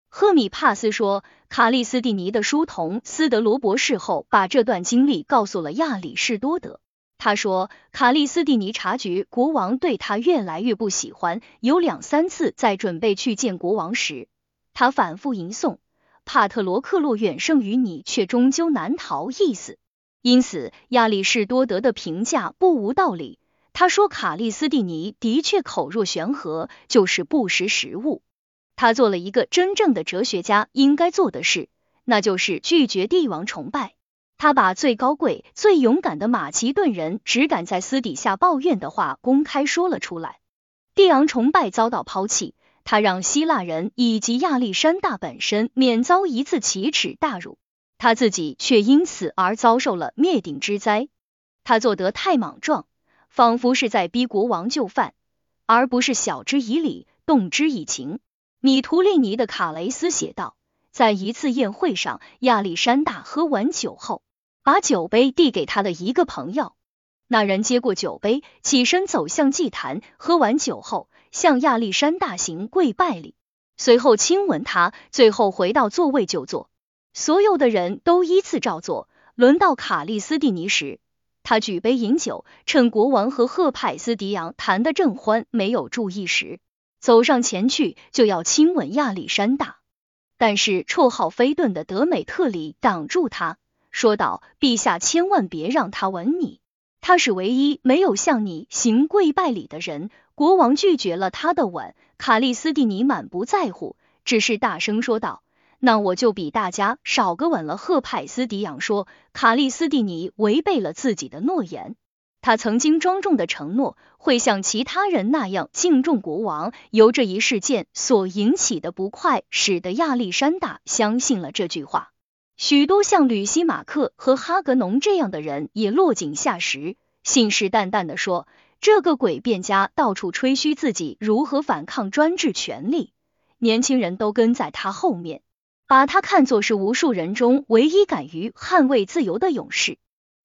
赫米帕斯说，卡利斯蒂尼的书童斯德罗博士后把这段经历告诉了亚里士多德。他说，卡利斯蒂尼察觉国王对他越来越不喜欢，有两三次在准备去见国王时，他反复吟诵“帕特罗克洛远胜于你，却终究难逃一死”。因此，亚里士多德的评价不无道理。他说，卡利斯蒂尼的确口若悬河，就是不识时务。他做了一个真正的哲学家应该做的事，那就是拒绝帝王崇拜。他把最高贵、最勇敢的马其顿人只敢在私底下抱怨的话公开说了出来。帝昂崇拜遭到抛弃，他让希腊人以及亚历山大本身免遭一次奇耻大辱，他自己却因此而遭受了灭顶之灾。他做得太莽撞，仿佛是在逼国王就范，而不是晓之以理、动之以情。米图利尼的卡雷斯写道，在一次宴会上，亚历山大喝完酒后。把酒杯递给他的一个朋友，那人接过酒杯，起身走向祭坛，喝完酒后向亚历山大行跪拜礼，随后亲吻他，最后回到座位就坐。所有的人都依次照做。轮到卡利斯蒂尼时，他举杯饮酒，趁国王和赫派斯迪昂谈得正欢，没有注意时，走上前去就要亲吻亚历山大，但是绰号飞顿的德美特里挡住他。说道：“陛下千万别让他吻你，他是唯一没有向你行跪拜礼的人。”国王拒绝了他的吻，卡利斯蒂尼满不在乎，只是大声说道：“那我就比大家少个吻了。”赫派斯迪昂说：“卡利斯蒂尼违背了自己的诺言，他曾经庄重的承诺会像其他人那样敬重国王。”由这一事件所引起的不快，使得亚历山大相信了这句话。许多像吕西马克和哈格农这样的人也落井下石，信誓旦旦的说，这个诡辩家到处吹嘘自己如何反抗专制权力，年轻人都跟在他后面。把他看作是无数人中唯一敢于捍卫自由的勇士。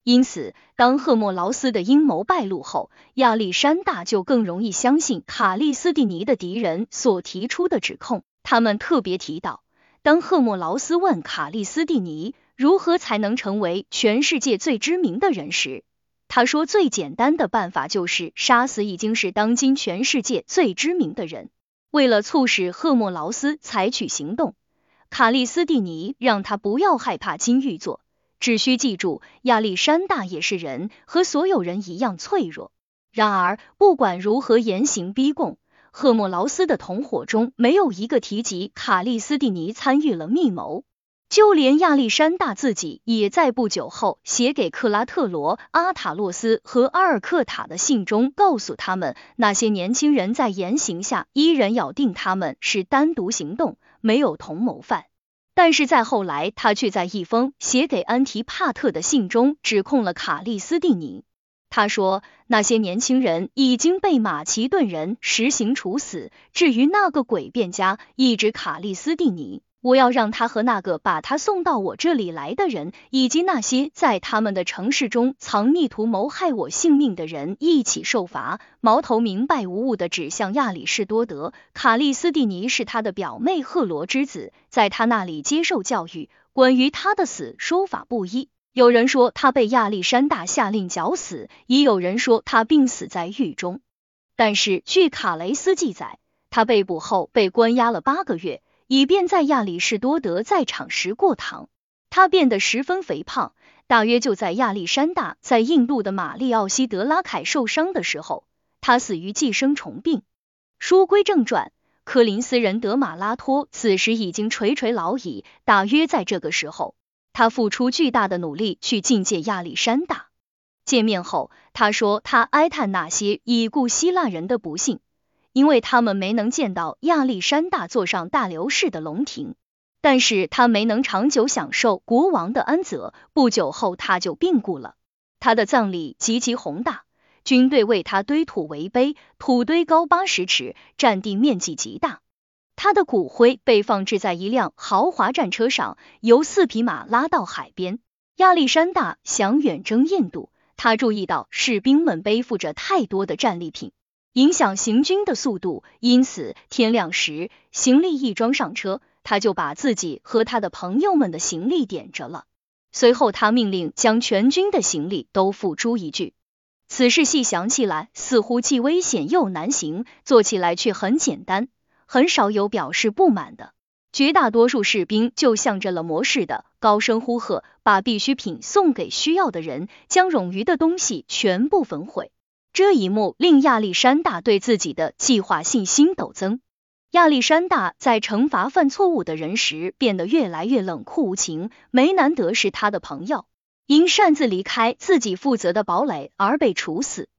因此，当赫莫劳斯的阴谋败露后，亚历山大就更容易相信卡利斯蒂尼的敌人所提出的指控。他们特别提到，当赫莫劳斯问卡利斯蒂尼如何才能成为全世界最知名的人时，他说最简单的办法就是杀死已经是当今全世界最知名的人。为了促使赫莫劳斯采取行动，卡利斯蒂尼让他不要害怕金玉座。只需记住，亚历山大也是人，和所有人一样脆弱。然而，不管如何严刑逼供，赫莫劳斯的同伙中没有一个提及卡利斯蒂尼参与了密谋。就连亚历山大自己，也在不久后写给克拉特罗、阿塔洛斯和阿尔克塔的信中，告诉他们，那些年轻人在言行下依然咬定他们是单独行动，没有同谋犯。但是再后来，他却在一封写给安提帕特的信中指控了卡利斯蒂尼。他说，那些年轻人已经被马其顿人实行处死。至于那个诡辩家，一直卡利斯蒂尼。我要让他和那个把他送到我这里来的人，以及那些在他们的城市中藏匿图谋害我性命的人一起受罚。矛头明白无误的指向亚里士多德，卡利斯蒂尼是他的表妹赫罗之子，在他那里接受教育。关于他的死，说法不一，有人说他被亚历山大下令绞死，也有人说他病死在狱中。但是据卡雷斯记载，他被捕后被关押了八个月。以便在亚里士多德在场时过堂，他变得十分肥胖，大约就在亚历山大在印度的马利奥西德拉凯受伤的时候，他死于寄生虫病。书归正传，科林斯人德马拉托此时已经垂垂老矣，大约在这个时候，他付出巨大的努力去觐见亚历山大。见面后，他说他哀叹那些已故希腊人的不幸。因为他们没能见到亚历山大坐上大流士的龙庭，但是他没能长久享受国王的恩泽。不久后他就病故了。他的葬礼极其宏大，军队为他堆土为碑，土堆高八十尺，占地面积极大。他的骨灰被放置在一辆豪华战车上，由四匹马拉到海边。亚历山大想远征印度，他注意到士兵们背负着太多的战利品。影响行军的速度，因此天亮时行李一装上车，他就把自己和他的朋友们的行李点着了。随后他命令将全军的行李都付诸一炬。此事细想起来，似乎既危险又难行，做起来却很简单，很少有表示不满的。绝大多数士兵就像着了魔似的，高声呼喝，把必需品送给需要的人，将冗余的东西全部焚毁。这一幕令亚历山大对自己的计划信心陡增。亚历山大在惩罚犯错误的人时变得越来越冷酷无情。梅南德是他的朋友，因擅自离开自己负责的堡垒而被处死。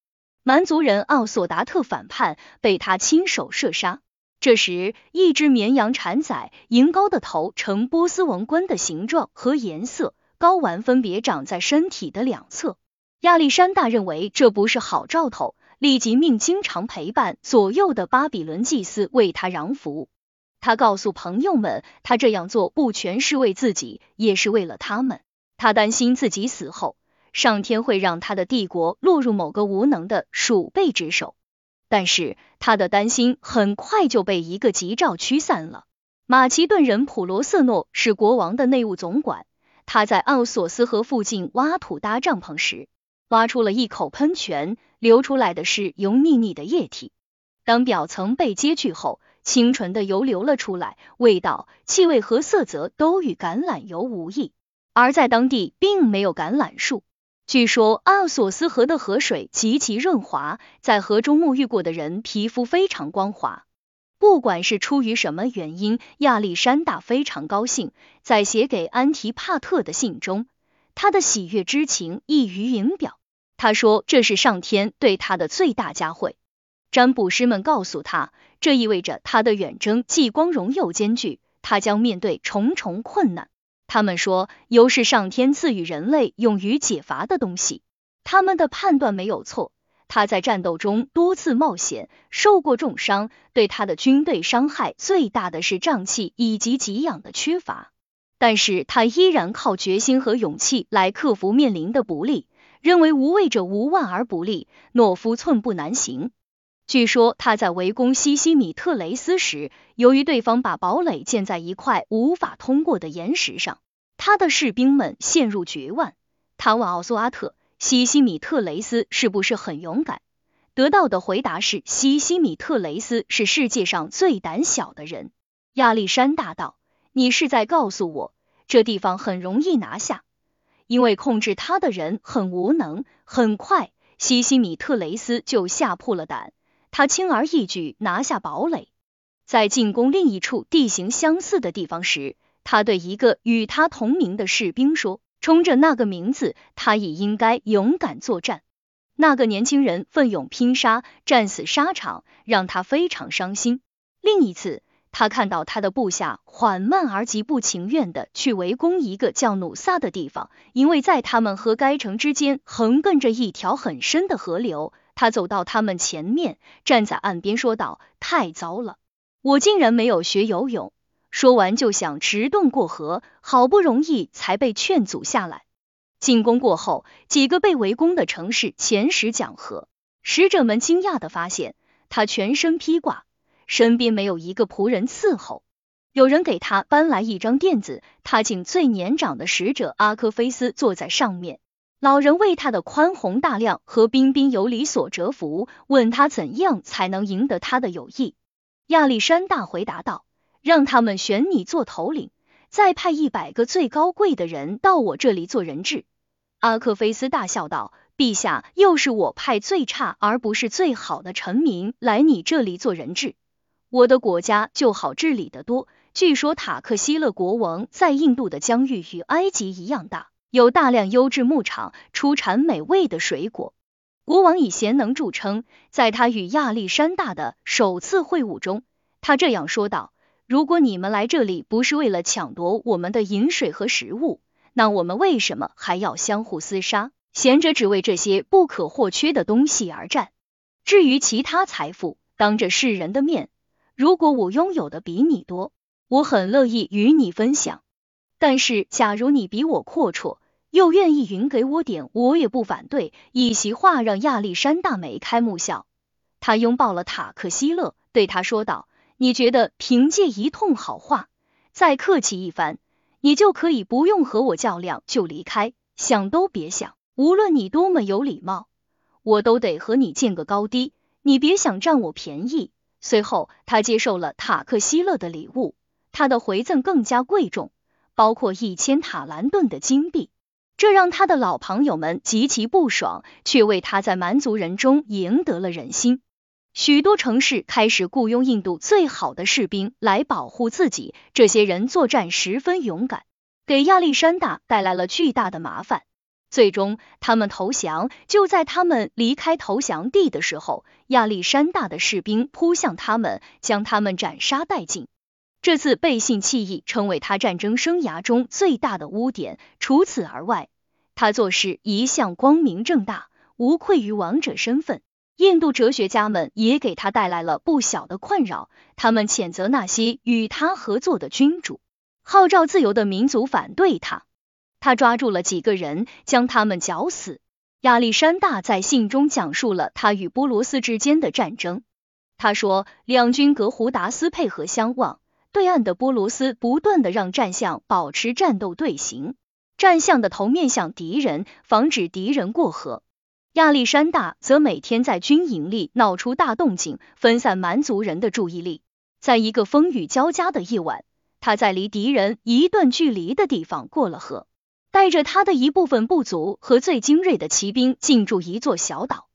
蛮族人奥索达特反叛，被他亲手射杀。这时，一只绵羊产崽，银羔的头呈波斯王冠的形状和颜色，睾丸分别长在身体的两侧。亚历山大认为这不是好兆头，立即命经常陪伴左右的巴比伦祭司为他让服。他告诉朋友们，他这样做不全是为自己，也是为了他们。他担心自己死后，上天会让他的帝国落入某个无能的鼠辈之手。但是他的担心很快就被一个吉兆驱散了。马其顿人普罗瑟诺是国王的内务总管，他在奥索斯河附近挖土搭帐篷时。挖出了一口喷泉，流出来的是油腻腻的液体。当表层被揭去后，清纯的油流了出来，味道、气味和色泽都与橄榄油无异。而在当地并没有橄榄树。据说阿索斯河的河水极其润滑，在河中沐浴过的人皮肤非常光滑。不管是出于什么原因，亚历山大非常高兴，在写给安提帕特的信中，他的喜悦之情溢于言表。他说这是上天对他的最大佳惠。占卜师们告诉他，这意味着他的远征既光荣又艰巨，他将面对重重困难。他们说，油是上天赐予人类用于解乏的东西。他们的判断没有错。他在战斗中多次冒险，受过重伤，对他的军队伤害最大的是瘴气以及给养的缺乏。但是他依然靠决心和勇气来克服面临的不利，认为无畏者无万而不利，懦夫寸步难行。据说他在围攻西西米特雷斯时，由于对方把堡垒建在一块无法通过的岩石上，他的士兵们陷入绝望。他问奥苏阿特：“西西米特雷斯是不是很勇敢？”得到的回答是：“西西米特雷斯是世界上最胆小的人。”亚历山大道。你是在告诉我，这地方很容易拿下，因为控制他的人很无能。很快，西西米特雷斯就吓破了胆，他轻而易举拿下堡垒。在进攻另一处地形相似的地方时，他对一个与他同名的士兵说：“冲着那个名字，他也应该勇敢作战。”那个年轻人奋勇拼杀，战死沙场，让他非常伤心。另一次。他看到他的部下缓慢而极不情愿的去围攻一个叫努萨的地方，因为在他们和该城之间横亘着一条很深的河流。他走到他们前面，站在岸边说道：“太糟了，我竟然没有学游泳。”说完就想直遁过河，好不容易才被劝阻下来。进攻过后，几个被围攻的城市遣使讲和，使者们惊讶的发现他全身披挂。身边没有一个仆人伺候，有人给他搬来一张垫子，他请最年长的使者阿科菲斯坐在上面。老人为他的宽宏大量和彬彬有礼所折服，问他怎样才能赢得他的友谊。亚历山大回答道：“让他们选你做头领，再派一百个最高贵的人到我这里做人质。”阿克菲斯大笑道：“陛下，又是我派最差而不是最好的臣民来你这里做人质。”我的国家就好治理得多。据说塔克西勒国王在印度的疆域与埃及一样大，有大量优质牧场，出产美味的水果。国王以贤能著称，在他与亚历山大的首次会晤中，他这样说道：“如果你们来这里不是为了抢夺我们的饮水和食物，那我们为什么还要相互厮杀？贤者只为这些不可或缺的东西而战。至于其他财富，当着世人的面。”如果我拥有的比你多，我很乐意与你分享。但是，假如你比我阔绰，又愿意匀给我点，我也不反对。一席话让亚历山大眉开目笑，他拥抱了塔克西勒，对他说道：“你觉得凭借一通好话，再客气一番，你就可以不用和我较量就离开？想都别想！无论你多么有礼貌，我都得和你见个高低。你别想占我便宜。”随后，他接受了塔克西勒的礼物，他的回赠更加贵重，包括一千塔兰顿的金币，这让他的老朋友们极其不爽，却为他在蛮族人中赢得了人心。许多城市开始雇佣印度最好的士兵来保护自己，这些人作战十分勇敢，给亚历山大带来了巨大的麻烦。最终，他们投降。就在他们离开投降地的时候，亚历山大的士兵扑向他们，将他们斩杀殆尽。这次背信弃义成为他战争生涯中最大的污点。除此而外，他做事一向光明正大，无愧于王者身份。印度哲学家们也给他带来了不小的困扰，他们谴责那些与他合作的君主，号召自由的民族反对他。他抓住了几个人，将他们绞死。亚历山大在信中讲述了他与波罗斯之间的战争。他说，两军隔胡达斯配合相望，对岸的波罗斯不断的让战象保持战斗队形，战象的头面向敌人，防止敌人过河。亚历山大则每天在军营里闹出大动静，分散蛮族人的注意力。在一个风雨交加的夜晚，他在离敌人一段距离的地方过了河。带着他的一部分部族和最精锐的骑兵进驻一座小岛，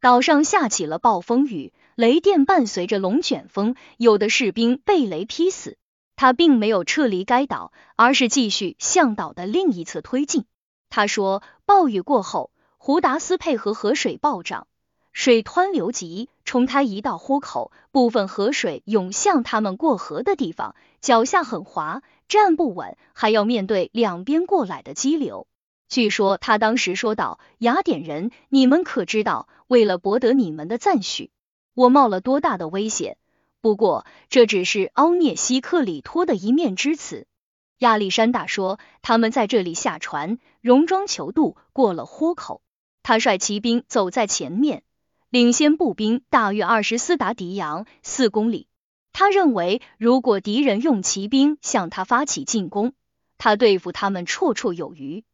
岛上下起了暴风雨，雷电伴随着龙卷风，有的士兵被雷劈死。他并没有撤离该岛，而是继续向岛的另一侧推进。他说，暴雨过后，胡达斯配合河水暴涨，水湍流急，冲开一道豁口，部分河水涌向他们过河的地方，脚下很滑。站不稳，还要面对两边过来的激流。据说他当时说道：“雅典人，你们可知道，为了博得你们的赞许，我冒了多大的危险？不过这只是奥涅西克里托的一面之词。”亚历山大说，他们在这里下船，戎装求渡，过了豁口。他率骑兵走在前面，领先步兵大约二十四达迪扬四公里。他认为，如果敌人用骑兵向他发起进攻，他对付他们绰绰有余；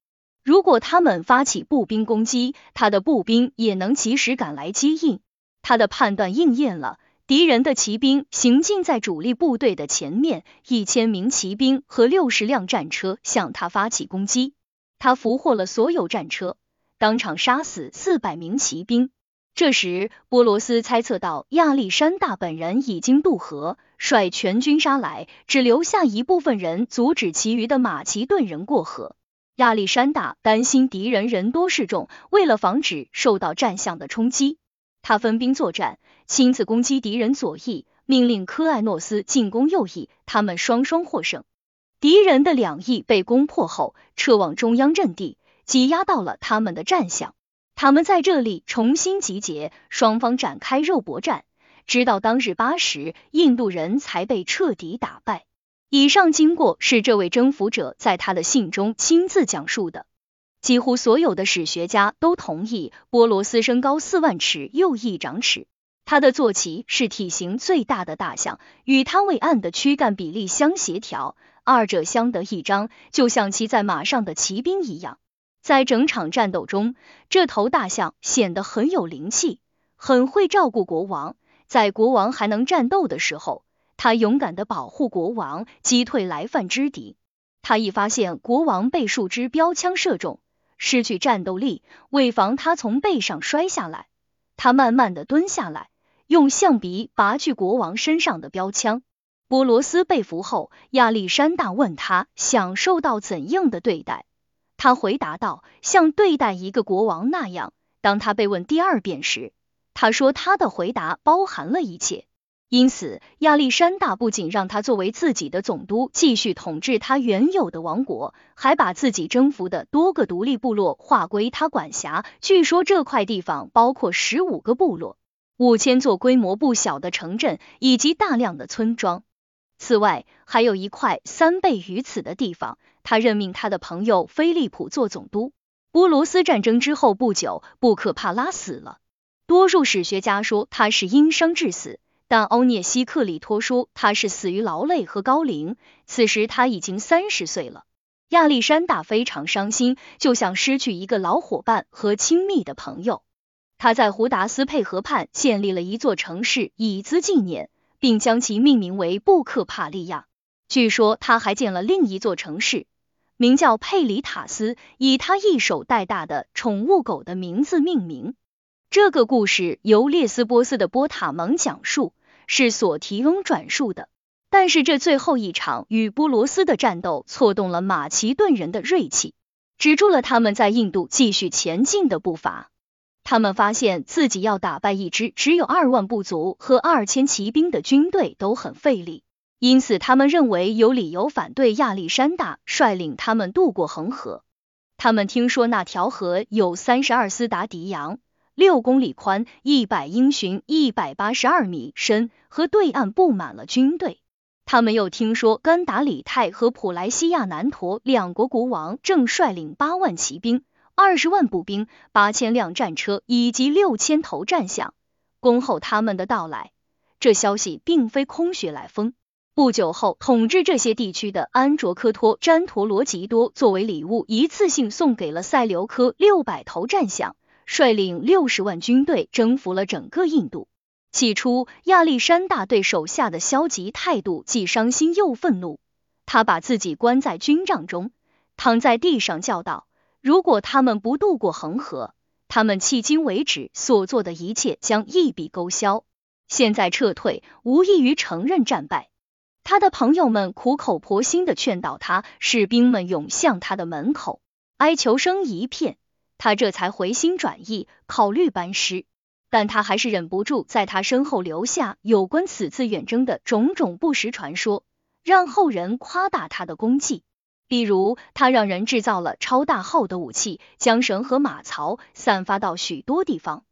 如果他们发起步兵攻击，他的步兵也能及时赶来接应。他的判断应验了。敌人的骑兵行进在主力部队的前面，一千名骑兵和六十辆战车向他发起攻击。他俘获了所有战车，当场杀死四百名骑兵。这时，波罗斯猜测到亚历山大本人已经渡河，率全军杀来，只留下一部分人阻止其余的马其顿人过河。亚历山大担心敌人人多势众，为了防止受到战象的冲击。他分兵作战，亲自攻击敌人左翼，命令科艾诺斯进攻右翼，他们双双获胜。敌人的两翼被攻破后，撤往中央阵地，挤压到了他们的战象。他们在这里重新集结，双方展开肉搏战，直到当日八时，印度人才被彻底打败。以上经过是这位征服者在他的信中亲自讲述的。几乎所有的史学家都同意，波罗斯身高四万尺又一掌尺，他的坐骑是体型最大的大象，与他伟岸的躯干比例相协调，二者相得益彰，就像骑在马上的骑兵一样。在整场战斗中，这头大象显得很有灵气，很会照顾国王。在国王还能战斗的时候，他勇敢的保护国王，击退来犯之敌。他一发现国王被数支标枪射中。失去战斗力，为防他从背上摔下来，他慢慢的蹲下来，用象鼻拔去国王身上的标枪。波罗斯被俘后，亚历山大问他想受到怎样的对待，他回答道：像对待一个国王那样。当他被问第二遍时，他说他的回答包含了一切。因此，亚历山大不仅让他作为自己的总督继续统治他原有的王国，还把自己征服的多个独立部落划归他管辖。据说这块地方包括十五个部落、五千座规模不小的城镇以及大量的村庄。此外，还有一块三倍于此的地方。他任命他的朋友菲利普做总督。波罗斯战争之后不久，布克帕拉死了。多数史学家说他是因伤致死。但欧涅西克里托说他是死于劳累和高龄，此时他已经三十岁了。亚历山大非常伤心，就像失去一个老伙伴和亲密的朋友。他在胡达斯佩河畔建立了一座城市以资纪念，并将其命名为布克帕利亚。据说他还建了另一座城市，名叫佩里塔斯，以他一手带大的宠物狗的名字命名。这个故事由列斯波斯的波塔蒙讲述。是索提翁转述的，但是这最后一场与波罗斯的战斗挫动了马其顿人的锐气，止住了他们在印度继续前进的步伐。他们发现自己要打败一支只有二万部族和二千骑兵的军队都很费力，因此他们认为有理由反对亚历山大率领他们渡过恒河。他们听说那条河有三十二斯达迪扬。六公里宽，一百英寻，一百八十二米深，和对岸布满了军队。他们又听说甘达里泰和普莱西亚南陀两国国王正率领八万骑兵、二十万步兵、八千辆战车以及六千头战象恭候他们的到来。这消息并非空穴来风。不久后，统治这些地区的安卓科托詹陀罗吉多作为礼物，一次性送给了塞琉科六百头战象。率领六十万军队征服了整个印度。起初，亚历山大对手下的消极态度既伤心又愤怒。他把自己关在军帐中，躺在地上叫道：“如果他们不渡过恒河，他们迄今为止所做的一切将一笔勾销。现在撤退，无异于承认战败。”他的朋友们苦口婆心的劝导他，士兵们涌向他的门口，哀求声一片。他这才回心转意，考虑班师，但他还是忍不住在他身后留下有关此次远征的种种不实传说，让后人夸大他的功绩。比如，他让人制造了超大号的武器，将绳和马槽散发到许多地方。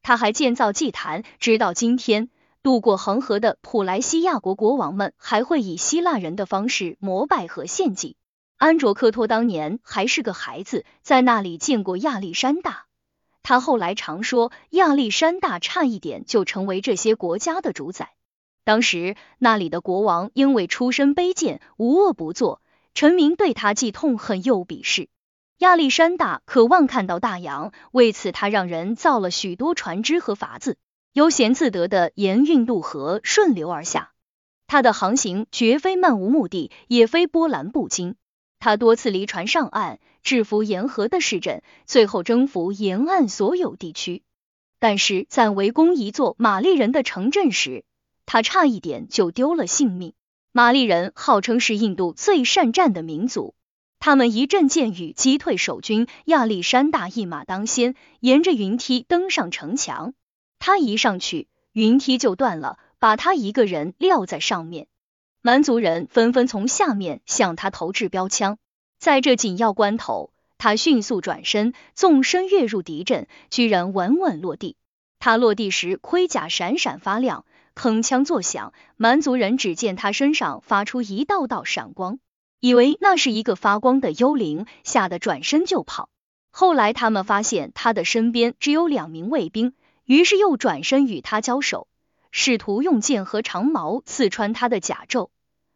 他还建造祭坛，直到今天，渡过恒河的普莱西亚国国王们还会以希腊人的方式膜拜和献祭。安卓克托当年还是个孩子，在那里见过亚历山大。他后来常说，亚历山大差一点就成为这些国家的主宰。当时那里的国王因为出身卑贱，无恶不作，臣民对他既痛恨又鄙视。亚历山大渴望看到大洋，为此他让人造了许多船只和筏子，悠闲自得的沿运渡河顺流而下。他的航行绝非漫无目的，也非波澜不惊。他多次离船上岸，制服沿河的市镇，最后征服沿岸所有地区。但是在围攻一座玛丽人的城镇时，他差一点就丢了性命。玛丽人号称是印度最善战的民族，他们一阵箭雨击退守军，亚历山大一马当先，沿着云梯登上城墙。他一上去，云梯就断了，把他一个人撂在上面。蛮族人纷纷从下面向他投掷标枪，在这紧要关头，他迅速转身，纵身跃入敌阵，居然稳稳落地。他落地时，盔甲闪闪发亮，铿锵作响。蛮族人只见他身上发出一道道闪光，以为那是一个发光的幽灵，吓得转身就跑。后来他们发现他的身边只有两名卫兵，于是又转身与他交手。试图用剑和长矛刺穿他的甲胄，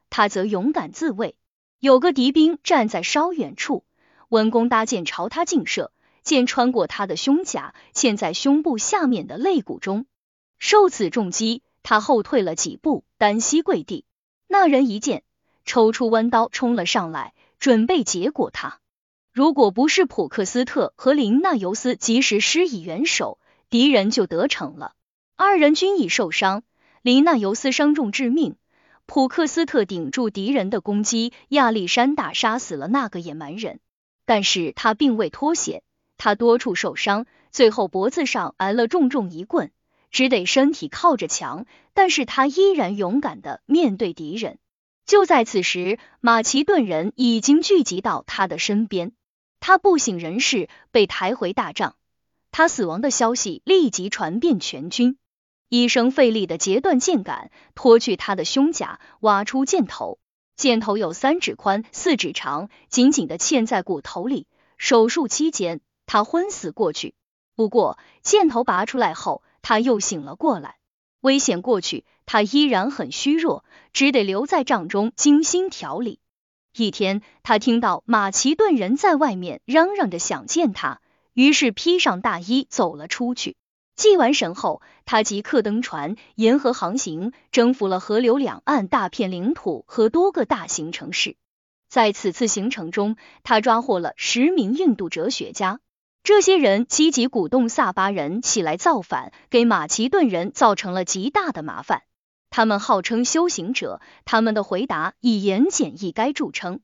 他则勇敢自卫。有个敌兵站在稍远处，文弓搭箭朝他劲射，箭穿过他的胸甲，嵌在胸部下面的肋骨中。受此重击，他后退了几步，单膝跪地。那人一见，抽出弯刀冲了上来，准备结果他。如果不是普克斯特和林纳尤斯及时施以援手，敌人就得逞了。二人均已受伤，林纳尤斯伤重致命，普克斯特顶住敌人的攻击，亚历山大杀死了那个野蛮人。但是他并未脱险，他多处受伤，最后脖子上挨了重重一棍，只得身体靠着墙，但是他依然勇敢的面对敌人。就在此时，马其顿人已经聚集到他的身边，他不省人事，被抬回大帐，他死亡的消息立即传遍全军。医生费力的截断箭杆，脱去他的胸甲，挖出箭头。箭头有三指宽，四指长，紧紧的嵌在骨头里。手术期间，他昏死过去。不过，箭头拔出来后，他又醒了过来。危险过去，他依然很虚弱，只得留在帐中精心调理。一天，他听到马其顿人在外面嚷嚷着想见他，于是披上大衣走了出去。祭完神后，他即刻登船沿河航行，征服了河流两岸大片领土和多个大型城市。在此次行程中，他抓获了十名印度哲学家，这些人积极鼓动萨巴人起来造反，给马其顿人造成了极大的麻烦。他们号称修行者，他们的回答以言简意赅著称。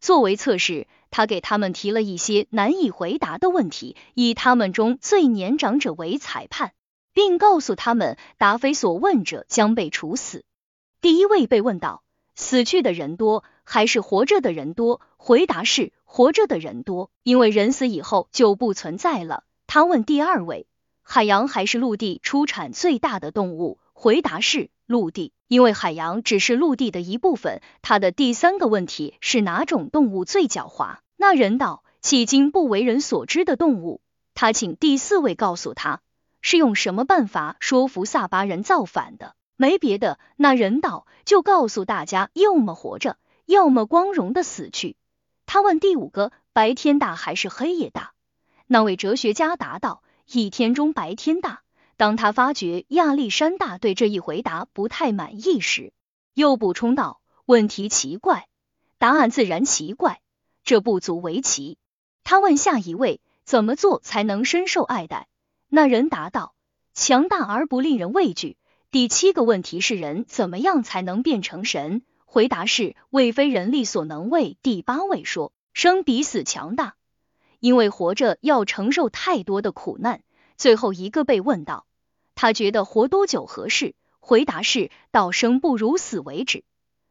作为测试，他给他们提了一些难以回答的问题，以他们中最年长者为裁判，并告诉他们答非所问者将被处死。第一位被问到：死去的人多还是活着的人多？回答是活着的人多，因为人死以后就不存在了。他问第二位：海洋还是陆地出产最大的动物？回答是。陆地，因为海洋只是陆地的一部分。他的第三个问题是哪种动物最狡猾？那人道：迄今不为人所知的动物。他请第四位告诉他，是用什么办法说服萨巴人造反的？没别的，那人道就告诉大家，要么活着，要么光荣的死去。他问第五个：白天大还是黑夜大？那位哲学家答道：一天中白天大。当他发觉亚历山大对这一回答不太满意时，又补充道：“问题奇怪，答案自然奇怪，这不足为奇。”他问下一位：“怎么做才能深受爱戴？”那人答道：“强大而不令人畏惧。”第七个问题是：人怎么样才能变成神？回答是：“为非人力所能为。”第八位说：“生比死强大，因为活着要承受太多的苦难。”最后一个被问到。他觉得活多久合适？回答是到生不如死为止。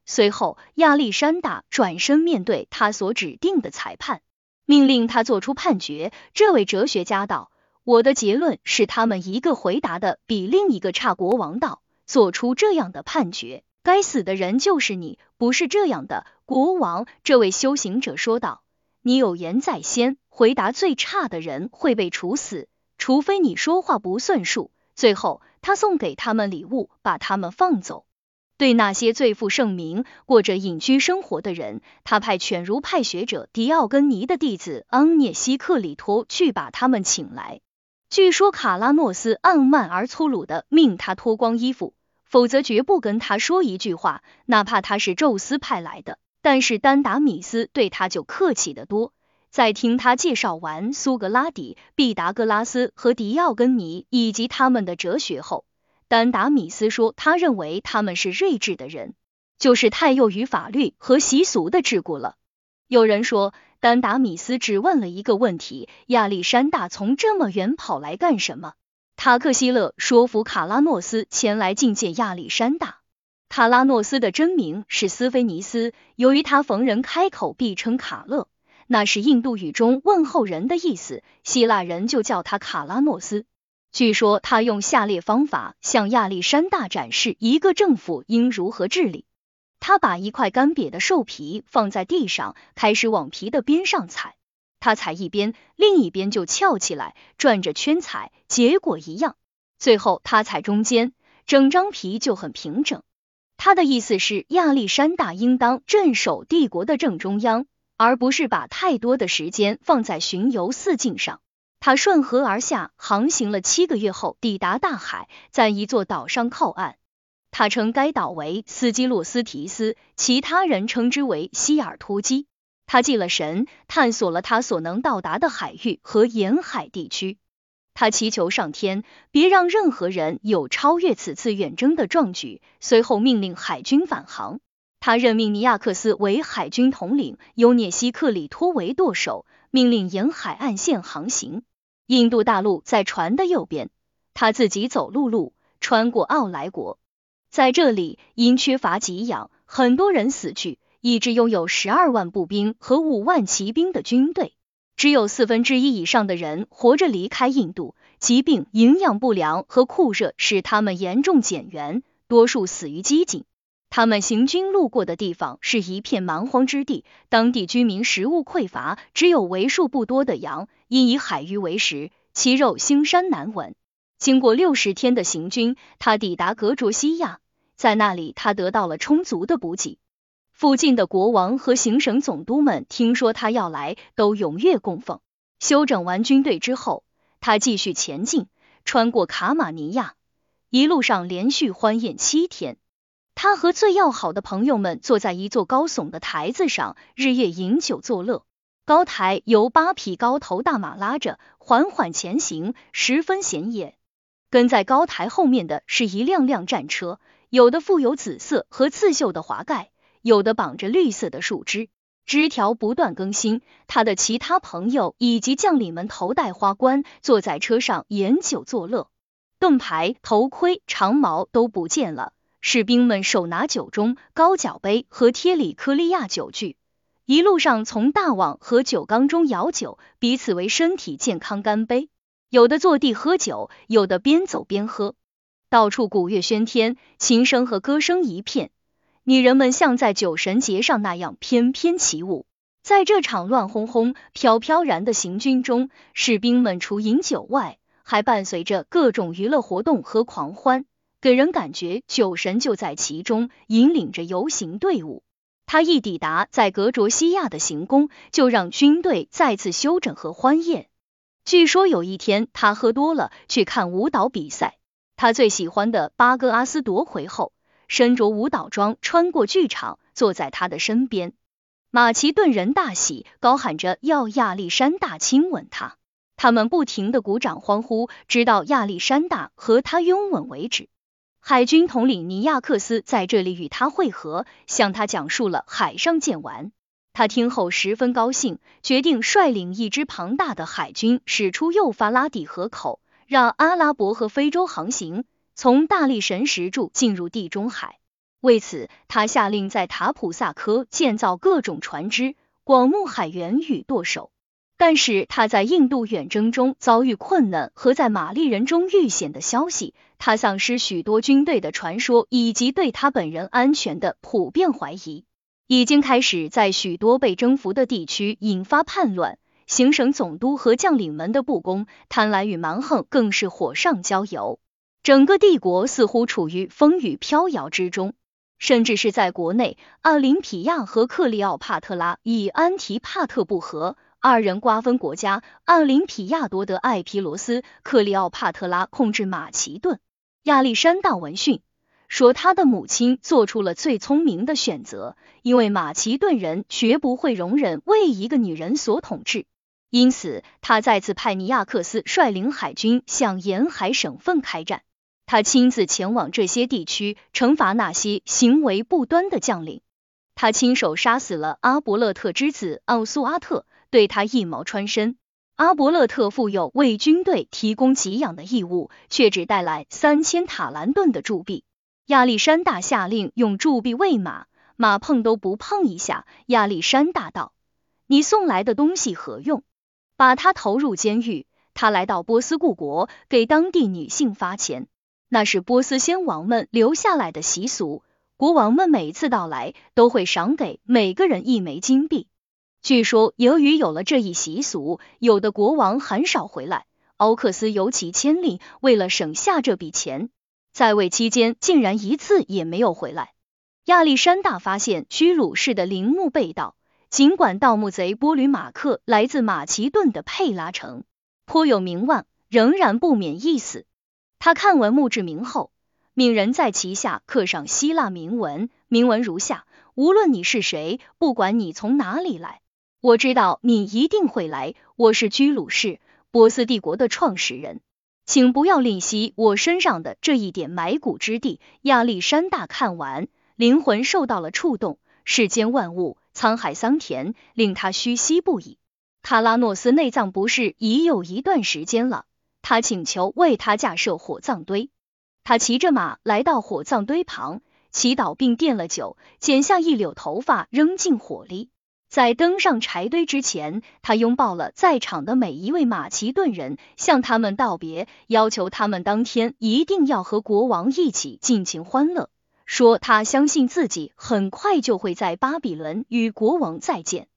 随后，亚历山大转身面对他所指定的裁判，命令他做出判决。这位哲学家道：“我的结论是，他们一个回答的比另一个差。”国王道：“做出这样的判决，该死的人就是你，不是这样的。国王，这位修行者说道，你有言在先，回答最差的人会被处死，除非你说话不算数。最后，他送给他们礼物，把他们放走。对那些最负盛名、过着隐居生活的人，他派犬儒派学者迪奥根尼的弟子昂涅西克里托去把他们请来。据说卡拉诺斯傲慢而粗鲁的命他脱光衣服，否则绝不跟他说一句话，哪怕他是宙斯派来的。但是丹达米斯对他就客气得多。在听他介绍完苏格拉底、毕达哥拉斯和迪奥根尼以及他们的哲学后，丹达米斯说，他认为他们是睿智的人，就是太囿于法律和习俗的桎梏了。有人说，丹达米斯只问了一个问题：亚历山大从这么远跑来干什么？塔克西勒说服卡拉诺斯前来觐见亚历山大。卡拉诺斯的真名是斯菲尼斯，由于他逢人开口必称卡勒，那是印度语中问候人的意思，希腊人就叫他卡拉诺斯。据说他用下列方法向亚历山大展示一个政府应如何治理。他把一块干瘪的兽皮放在地上，开始往皮的边上踩。他踩一边，另一边就翘起来，转着圈踩，结果一样。最后他踩中间，整张皮就很平整。他的意思是，亚历山大应当镇守帝国的正中央，而不是把太多的时间放在巡游四境上。他顺河而下，航行了七个月后，抵达大海，在一座岛上靠岸。他称该岛为斯基洛斯提斯，其他人称之为希尔托基。他祭了神，探索了他所能到达的海域和沿海地区。他祈求上天别让任何人有超越此次远征的壮举。随后命令海军返航。他任命尼亚克斯为海军统领，尤涅西克里托为舵手，命令沿海岸线航行。印度大陆在船的右边，他自己走陆路，穿过奥莱国。在这里，因缺乏给养，很多人死去，以致拥有十二万步兵和五万骑兵的军队，只有四分之一以上的人活着离开印度。疾病、营养不良和酷热使他们严重减员，多数死于饥馑。他们行军路过的地方是一片蛮荒之地，当地居民食物匮乏，只有为数不多的羊。因以海鱼为食，其肉腥膻难闻。经过六十天的行军，他抵达格卓西亚，在那里他得到了充足的补给。附近的国王和行省总督们听说他要来，都踊跃供奉。休整完军队之后，他继续前进，穿过卡马尼亚，一路上连续欢宴七天。他和最要好的朋友们坐在一座高耸的台子上，日夜饮酒作乐。高台由八匹高头大马拉着，缓缓前行，十分显眼。跟在高台后面的是一辆辆战车，有的附有紫色和刺绣的华盖，有的绑着绿色的树枝，枝条不断更新。他的其他朋友以及将领们头戴花冠，坐在车上饮酒作乐。盾牌、头盔、长矛都不见了，士兵们手拿酒盅、高脚杯和贴里科利亚酒具。一路上从大网和酒缸中舀酒，彼此为身体健康干杯。有的坐地喝酒，有的边走边喝。到处鼓乐喧天，琴声和歌声一片。女人们像在酒神节上那样翩翩起舞。在这场乱哄哄、飘飘然的行军中，士兵们除饮酒外，还伴随着各种娱乐活动和狂欢，给人感觉酒神就在其中，引领着游行队伍。他一抵达在格卓西亚的行宫，就让军队再次休整和欢宴。据说有一天他喝多了，去看舞蹈比赛。他最喜欢的巴格阿斯夺回后，身着舞蹈装穿过剧场，坐在他的身边。马其顿人大喜，高喊着要亚历山大亲吻他。他们不停的鼓掌欢呼，直到亚历山大和他拥吻为止。海军统领尼亚克斯在这里与他会合，向他讲述了海上见闻。他听后十分高兴，决定率领一支庞大的海军驶出幼发拉底河口，让阿拉伯和非洲航行，从大力神石柱进入地中海。为此，他下令在塔普萨科建造各种船只，广募海员与舵手。但是他在印度远征中遭遇困难和在玛丽人中遇险的消息，他丧失许多军队的传说，以及对他本人安全的普遍怀疑，已经开始在许多被征服的地区引发叛乱。行省总督和将领们的不公、贪婪与蛮横更是火上浇油，整个帝国似乎处于风雨飘摇之中。甚至是在国内，奥林匹亚和克利奥帕特拉与安提帕特不和。二人瓜分国家，奥林匹亚夺得艾皮罗斯，克利奥帕特拉控制马其顿。亚历山大闻讯，说他的母亲做出了最聪明的选择，因为马其顿人绝不会容忍为一个女人所统治。因此，他再次派尼亚克斯率领海军向沿海省份开战。他亲自前往这些地区，惩罚那些行为不端的将领。他亲手杀死了阿伯勒特之子奥苏阿特。对他一矛穿身，阿伯勒特负有为军队提供给养的义务，却只带来三千塔兰顿的铸币。亚历山大下令用铸币喂马，马碰都不碰一下。亚历山大道：“你送来的东西何用？把他投入监狱。”他来到波斯故国，给当地女性发钱，那是波斯先王们留下来的习俗。国王们每次到来，都会赏给每个人一枚金币。据说，由于有了这一习俗，有的国王很少回来。奥克斯尤其牵令，为了省下这笔钱，在位期间竟然一次也没有回来。亚历山大发现居鲁士的陵墓被盗，尽管盗墓贼波吕马克来自马其顿的佩拉城，颇有名望，仍然不免一死。他看完墓志铭后，命人在其下刻上希腊铭文，铭文如下：无论你是谁，不管你从哪里来。我知道你一定会来，我是居鲁士，波斯帝国的创始人，请不要吝惜我身上的这一点埋骨之地。亚历山大看完，灵魂受到了触动，世间万物，沧海桑田，令他唏不已。塔拉诺斯内脏不适已有一段时间了，他请求为他架设火葬堆。他骑着马来到火葬堆旁，祈祷并垫了酒，剪下一绺头发扔进火里。在登上柴堆之前，他拥抱了在场的每一位马其顿人，向他们道别，要求他们当天一定要和国王一起尽情欢乐。说他相信自己很快就会在巴比伦与国王再见。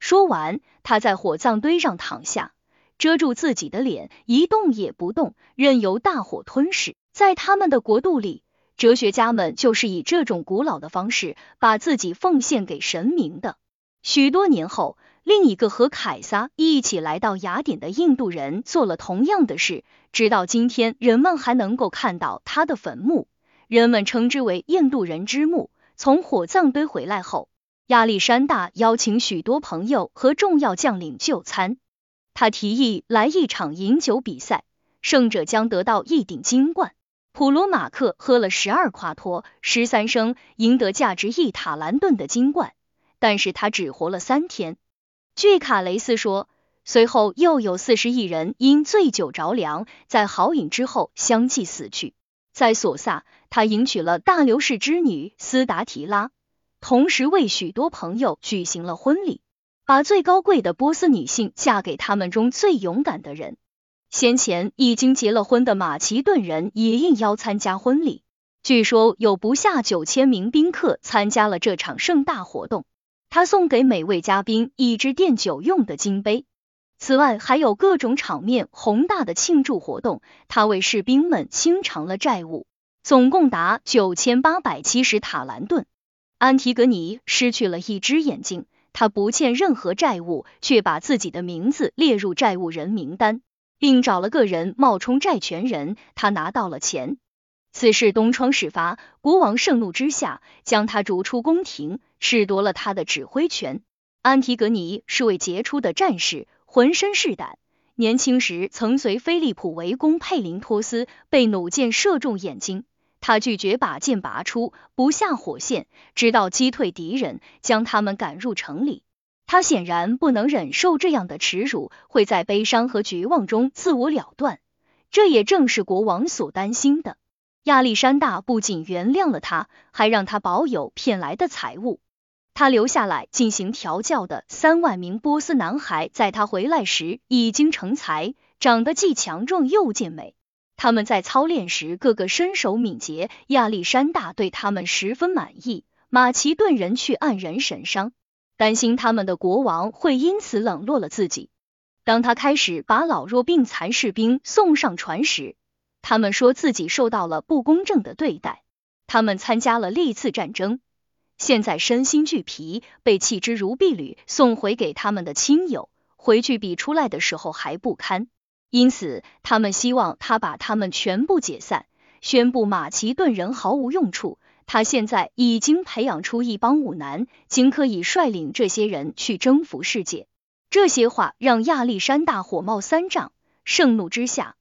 说完，他在火葬堆上躺下，遮住自己的脸，一动也不动，任由大火吞噬。在他们的国度里，哲学家们就是以这种古老的方式把自己奉献给神明的。许多年后，另一个和凯撒一起来到雅典的印度人做了同样的事，直到今天，人们还能够看到他的坟墓，人们称之为印度人之墓。从火葬堆回来后，亚历山大邀请许多朋友和重要将领就餐，他提议来一场饮酒比赛，胜者将得到一顶金冠。普罗马克喝了十二夸托，十三升，赢得价值一塔兰顿的金冠。但是他只活了三天。据卡雷斯说，随后又有四十亿人因醉酒着凉，在豪饮之后相继死去。在索萨，他迎娶了大流士之女斯达提拉，同时为许多朋友举行了婚礼，把最高贵的波斯女性嫁给他们中最勇敢的人。先前已经结了婚的马其顿人也应邀参加婚礼，据说有不下九千名宾客参加了这场盛大活动。他送给每位嘉宾一只奠酒用的金杯，此外还有各种场面宏大的庆祝活动。他为士兵们清偿了债务，总共达九千八百七十塔兰顿。安提格尼失去了一只眼睛，他不欠任何债务，却把自己的名字列入债务人名单，并找了个人冒充债权人。他拿到了钱。此事东窗事发，国王盛怒之下，将他逐出宫廷，褫夺了他的指挥权。安提格尼是位杰出的战士，浑身是胆。年轻时曾随菲利普围攻佩林托斯，被弩箭射中眼睛。他拒绝把剑拔出，不下火线，直到击退敌人，将他们赶入城里。他显然不能忍受这样的耻辱，会在悲伤和绝望中自我了断。这也正是国王所担心的。亚历山大不仅原谅了他，还让他保有骗来的财物。他留下来进行调教的三万名波斯男孩，在他回来时已经成才，长得既强壮又健美。他们在操练时个个身手敏捷，亚历山大对他们十分满意。马其顿人却黯然神伤，担心他们的国王会因此冷落了自己。当他开始把老弱病残士兵送上船时，他们说自己受到了不公正的对待。他们参加了历次战争，现在身心俱疲，被弃之如敝履，送回给他们的亲友，回去比出来的时候还不堪。因此，他们希望他把他们全部解散，宣布马其顿人毫无用处。他现在已经培养出一帮武男，仅可以率领这些人去征服世界。这些话让亚历山大火冒三丈，盛怒之下，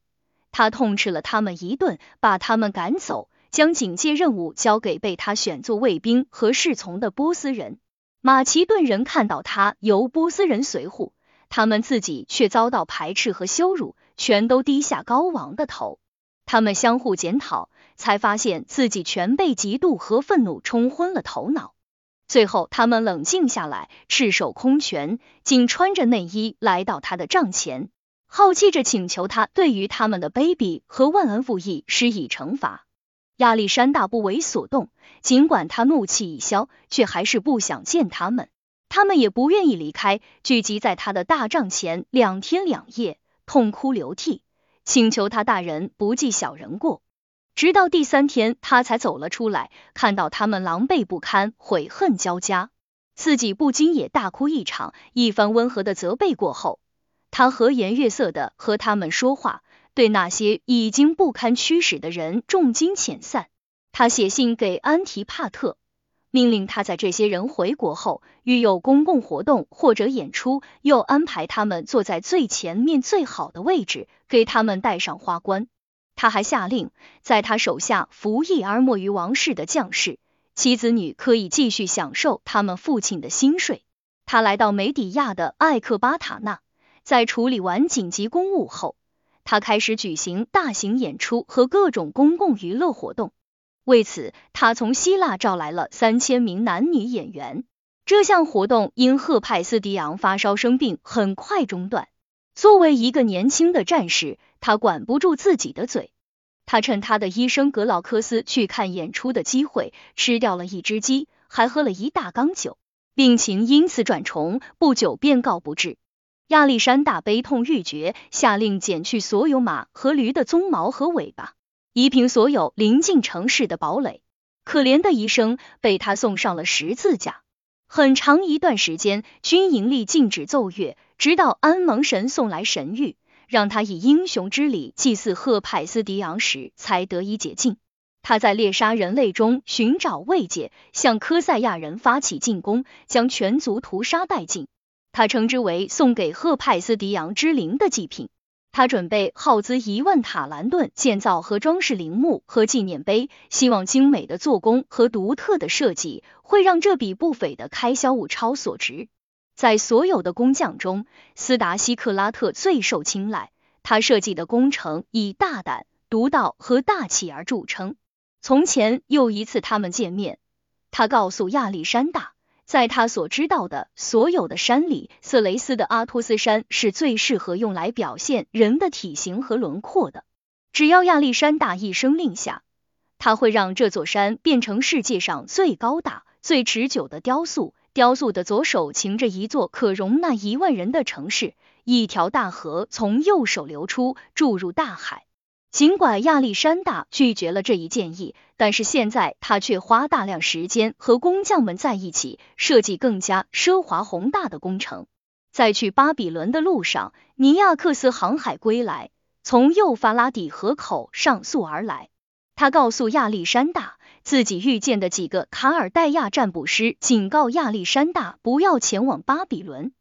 他痛斥了他们一顿，把他们赶走，将警戒任务交给被他选作卫兵和侍从的波斯人。马其顿人看到他由波斯人随护，他们自己却遭到排斥和羞辱，全都低下高昂的头。他们相互检讨。才发现自己全被嫉妒和愤怒冲昏了头脑。最后，他们冷静下来，赤手空拳，仅穿着内衣来到他的帐前，好奇着请求他对于他们的卑鄙和忘恩负义施以惩罚。亚历山大不为所动，尽管他怒气已消，却还是不想见他们。他们也不愿意离开，聚集在他的大帐前两天两夜，痛哭流涕，请求他大人不计小人过。直到第三天，他才走了出来，看到他们狼狈不堪，悔恨交加，自己不禁也大哭一场。一番温和的责备过后，他和颜悦色的和他们说话，对那些已经不堪驱使的人重金遣散。他写信给安提帕特，命令他在这些人回国后，遇有公共活动或者演出，又安排他们坐在最前面最好的位置，给他们戴上花冠。他还下令，在他手下服役而没于王室的将士，其子女可以继续享受他们父亲的薪水。他来到梅底亚的艾克巴塔纳，在处理完紧急公务后，他开始举行大型演出和各种公共娱乐活动。为此，他从希腊召来了三千名男女演员。这项活动因赫派斯迪昂发烧生病，很快中断。作为一个年轻的战士，他管不住自己的嘴。他趁他的医生格劳克斯去看演出的机会，吃掉了一只鸡，还喝了一大缸酒，病情因此转重，不久便告不治。亚历山大悲痛欲绝，下令剪去所有马和驴的鬃毛和尾巴，夷平所有临近城市的堡垒。可怜的医生被他送上了十字架。很长一段时间，军营里禁止奏乐。直到安蒙神送来神谕，让他以英雄之礼祭祀赫派斯迪昂时，才得以解禁。他在猎杀人类中寻找慰藉，向科赛亚人发起进攻，将全族屠杀殆尽。他称之为送给赫派斯迪昂之灵的祭品。他准备耗资一万塔兰顿建造和装饰陵墓和纪念碑，希望精美的做工和独特的设计会让这笔不菲的开销物超所值。在所有的工匠中，斯达西克拉特最受青睐。他设计的工程以大胆、独到和大气而著称。从前又一次他们见面，他告诉亚历山大，在他所知道的所有的山里，色雷斯的阿托斯山是最适合用来表现人的体型和轮廓的。只要亚历山大一声令下，他会让这座山变成世界上最高大、最持久的雕塑。雕塑的左手擎着一座可容纳一万人的城市，一条大河从右手流出，注入大海。尽管亚历山大拒绝了这一建议，但是现在他却花大量时间和工匠们在一起，设计更加奢华宏大的工程。在去巴比伦的路上，尼亚克斯航海归来，从幼发拉底河口上溯而来。他告诉亚历山大。自己遇见的几个卡尔代亚占卜师警告亚历山大不要前往巴比伦。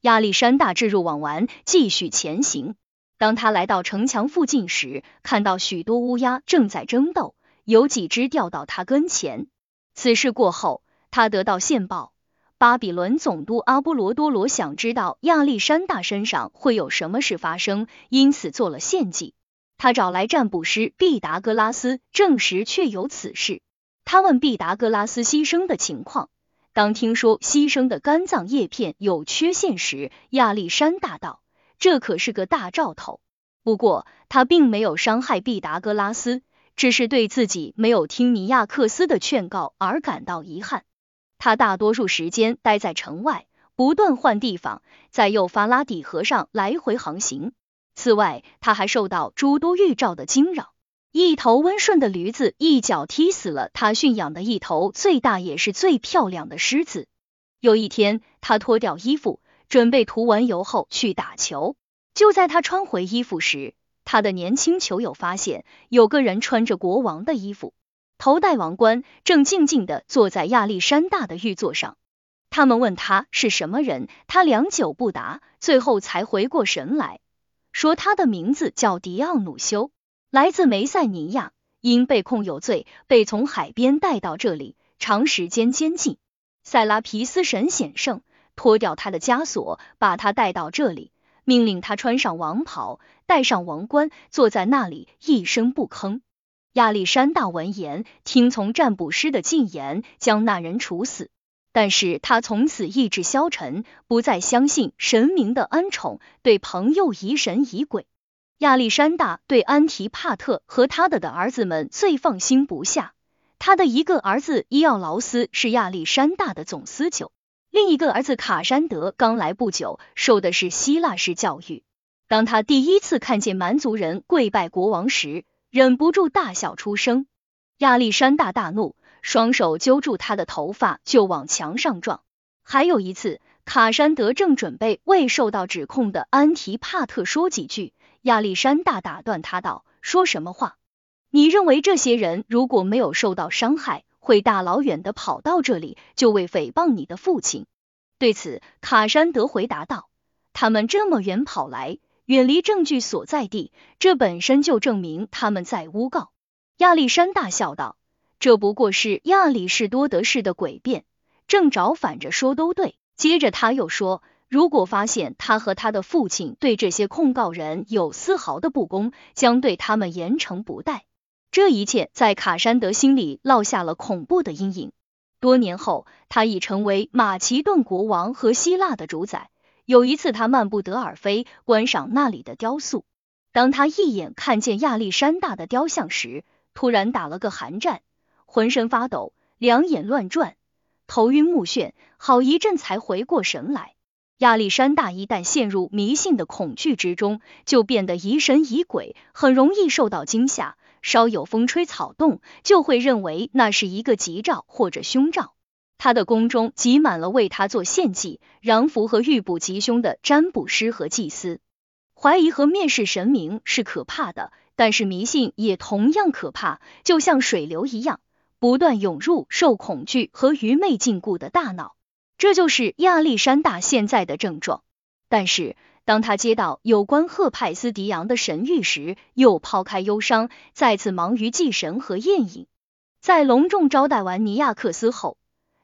亚历山大置入网完，继续前行。当他来到城墙附近时，看到许多乌鸦正在争斗，有几只掉到他跟前。此事过后，他得到线报，巴比伦总督阿波罗多罗想知道亚历山大身上会有什么事发生，因此做了献祭。他找来占卜师毕达哥拉斯，证实确有此事。他问毕达哥拉斯牺牲的情况，当听说牺牲的肝脏叶片有缺陷时，亚历山大道：“这可是个大兆头。”不过，他并没有伤害毕达哥拉斯，只是对自己没有听尼亚克斯的劝告而感到遗憾。他大多数时间待在城外，不断换地方，在幼发拉底河上来回航行。此外，他还受到诸多预兆的惊扰。一头温顺的驴子一脚踢死了他驯养的一头最大也是最漂亮的狮子。有一天，他脱掉衣服，准备涂完油后去打球。就在他穿回衣服时，他的年轻球友发现有个人穿着国王的衣服，头戴王冠，正静静的坐在亚历山大的玉座上。他们问他是什么人，他良久不答，最后才回过神来，说他的名字叫迪奥努修。来自梅塞尼亚，因被控有罪，被从海边带到这里，长时间监禁。塞拉皮斯神显圣，脱掉他的枷锁，把他带到这里，命令他穿上王袍，戴上王冠，坐在那里一声不吭。亚历山大闻言，听从占卜师的进言，将那人处死。但是他从此意志消沉，不再相信神明的恩宠，对朋友疑神疑鬼。亚历山大对安提帕特和他的的儿子们最放心不下。他的一个儿子伊奥劳斯是亚历山大的总司酒，另一个儿子卡山德刚来不久，受的是希腊式教育。当他第一次看见蛮族人跪拜国王时，忍不住大笑出声。亚历山大大怒，双手揪住他的头发就往墙上撞。还有一次，卡山德正准备为受到指控的安提帕特说几句。亚历山大打断他道：“说什么话？你认为这些人如果没有受到伤害，会大老远的跑到这里，就为诽谤你的父亲？”对此，卡山德回答道：“他们这么远跑来，远离证据所在地，这本身就证明他们在诬告。”亚历山大笑道：“这不过是亚里士多德式的诡辩，正着反着说都对。”接着他又说。如果发现他和他的父亲对这些控告人有丝毫的不公，将对他们严惩不贷。这一切在卡山德心里烙下了恐怖的阴影。多年后，他已成为马其顿国王和希腊的主宰。有一次，他漫步德尔菲，观赏那里的雕塑。当他一眼看见亚历山大的雕像时，突然打了个寒战，浑身发抖，两眼乱转，头晕目眩，好一阵才回过神来。亚历山大一旦陷入迷信的恐惧之中，就变得疑神疑鬼，很容易受到惊吓。稍有风吹草动，就会认为那是一个吉兆或者凶兆。他的宫中挤满了为他做献祭、攘符和预卜吉凶的占卜师和祭司。怀疑和蔑视神明是可怕的，但是迷信也同样可怕，就像水流一样，不断涌入受恐惧和愚昧禁锢的大脑。这就是亚历山大现在的症状。但是，当他接到有关赫派斯迪昂的神谕时，又抛开忧伤，再次忙于祭神和宴饮。在隆重招待完尼亚克斯后，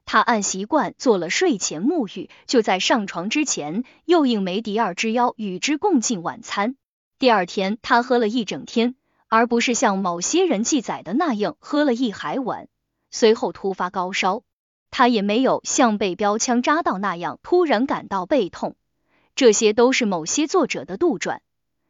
他按习惯做了睡前沐浴，就在上床之前，又应梅迪尔之邀与之共进晚餐。第二天，他喝了一整天，而不是像某些人记载的那样喝了一海碗。随后突发高烧。他也没有像被标枪扎到那样突然感到背痛，这些都是某些作者的杜撰。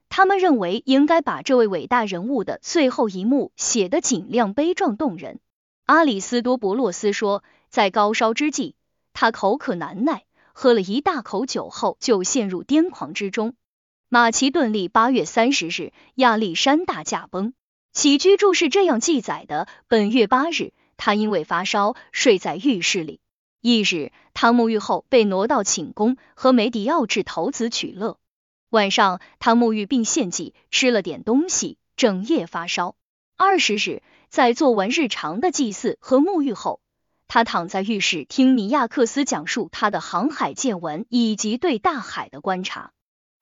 他们认为应该把这位伟大人物的最后一幕写得尽量悲壮动人。阿里斯多伯洛斯说，在高烧之际，他口渴难耐，喝了一大口酒后就陷入癫狂之中。马其顿历八月三十日，亚历山大驾崩。起居注是这样记载的：本月八日。他因为发烧睡在浴室里。一日，他沐浴后被挪到寝宫和梅迪奥治头子取乐。晚上，他沐浴并献祭，吃了点东西，整夜发烧。二十日，在做完日常的祭祀和沐浴后，他躺在浴室听尼亚克斯讲述他的航海见闻以及对大海的观察。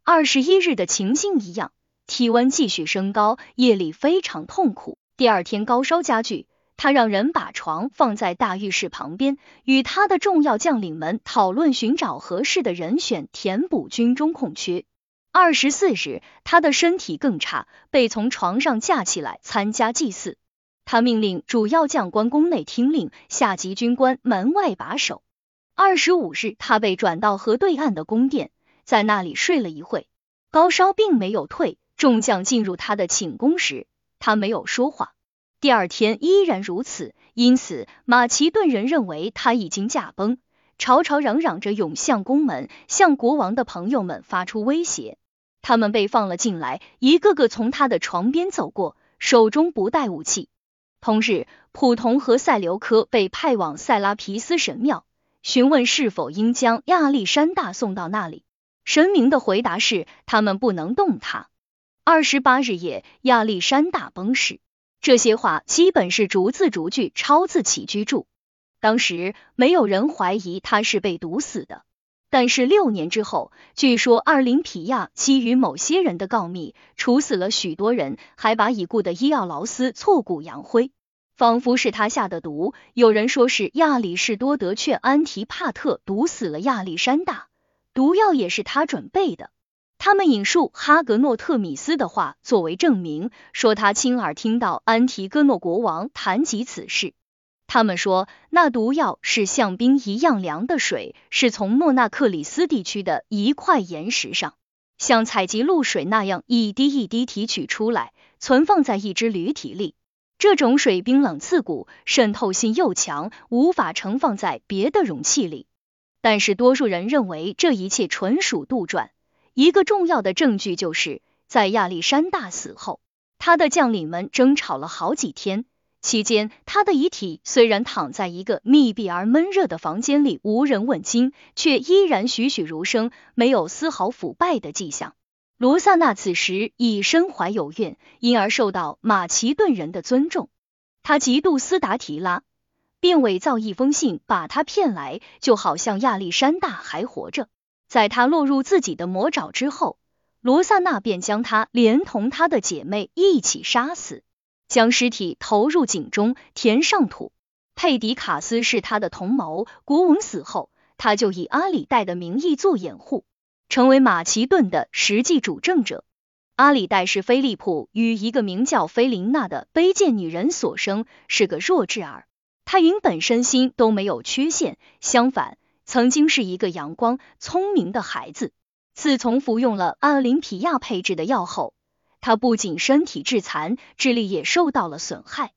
二十一日的情形一样，体温继续升高，夜里非常痛苦。第二天高烧加剧。他让人把床放在大浴室旁边，与他的重要将领们讨论寻找合适的人选填补军中空缺。二十四日，他的身体更差，被从床上架起来参加祭祀。他命令主要将官宫内听令，下级军官门外把守。二十五日，他被转到河对岸的宫殿，在那里睡了一会，高烧并没有退。众将进入他的寝宫时，他没有说话。第二天依然如此，因此马其顿人认为他已经驾崩，吵吵嚷嚷着涌向宫门，向国王的朋友们发出威胁。他们被放了进来，一个个从他的床边走过，手中不带武器。同日，普同和塞琉科被派往塞拉皮斯神庙。询问是否应将亚历山大送到那里，神明的回答是他们不能动他。二十八日夜，亚历山大崩逝。这些话基本是逐字逐句抄自起居注。当时没有人怀疑他是被毒死的，但是六年之后，据说阿林匹亚基于某些人的告密，处死了许多人，还把已故的伊奥劳斯挫骨扬灰。仿佛是他下的毒，有人说是亚里士多德劝安提帕特毒死了亚历山大，毒药也是他准备的。他们引述哈格诺特米斯的话作为证明，说他亲耳听到安提戈诺国王谈及此事。他们说那毒药是像冰一样凉的水，是从莫纳克里斯地区的一块岩石上，像采集露水那样一滴一滴提取出来，存放在一只驴体里。这种水冰冷刺骨，渗透性又强，无法盛放在别的容器里。但是多数人认为这一切纯属杜撰。一个重要的证据就是在亚历山大死后，他的将领们争吵了好几天，期间他的遗体虽然躺在一个密闭而闷热的房间里，无人问津，却依然栩栩如生，没有丝毫腐败的迹象。罗萨纳此时已身怀有孕，因而受到马其顿人的尊重。他嫉妒斯达提拉，并伪造一封信把他骗来，就好像亚历山大还活着。在他落入自己的魔爪之后，罗萨纳便将他连同他的姐妹一起杀死，将尸体投入井中，填上土。佩迪卡斯是他的同谋，国王死后，他就以阿里代的名义做掩护。成为马其顿的实际主政者。阿里代是菲利普与一个名叫菲琳娜的卑贱女人所生，是个弱智儿。他原本身心都没有缺陷，相反，曾经是一个阳光聪明的孩子。自从服用了奥林匹亚配制的药后，他不仅身体致残，智力也受到了损害。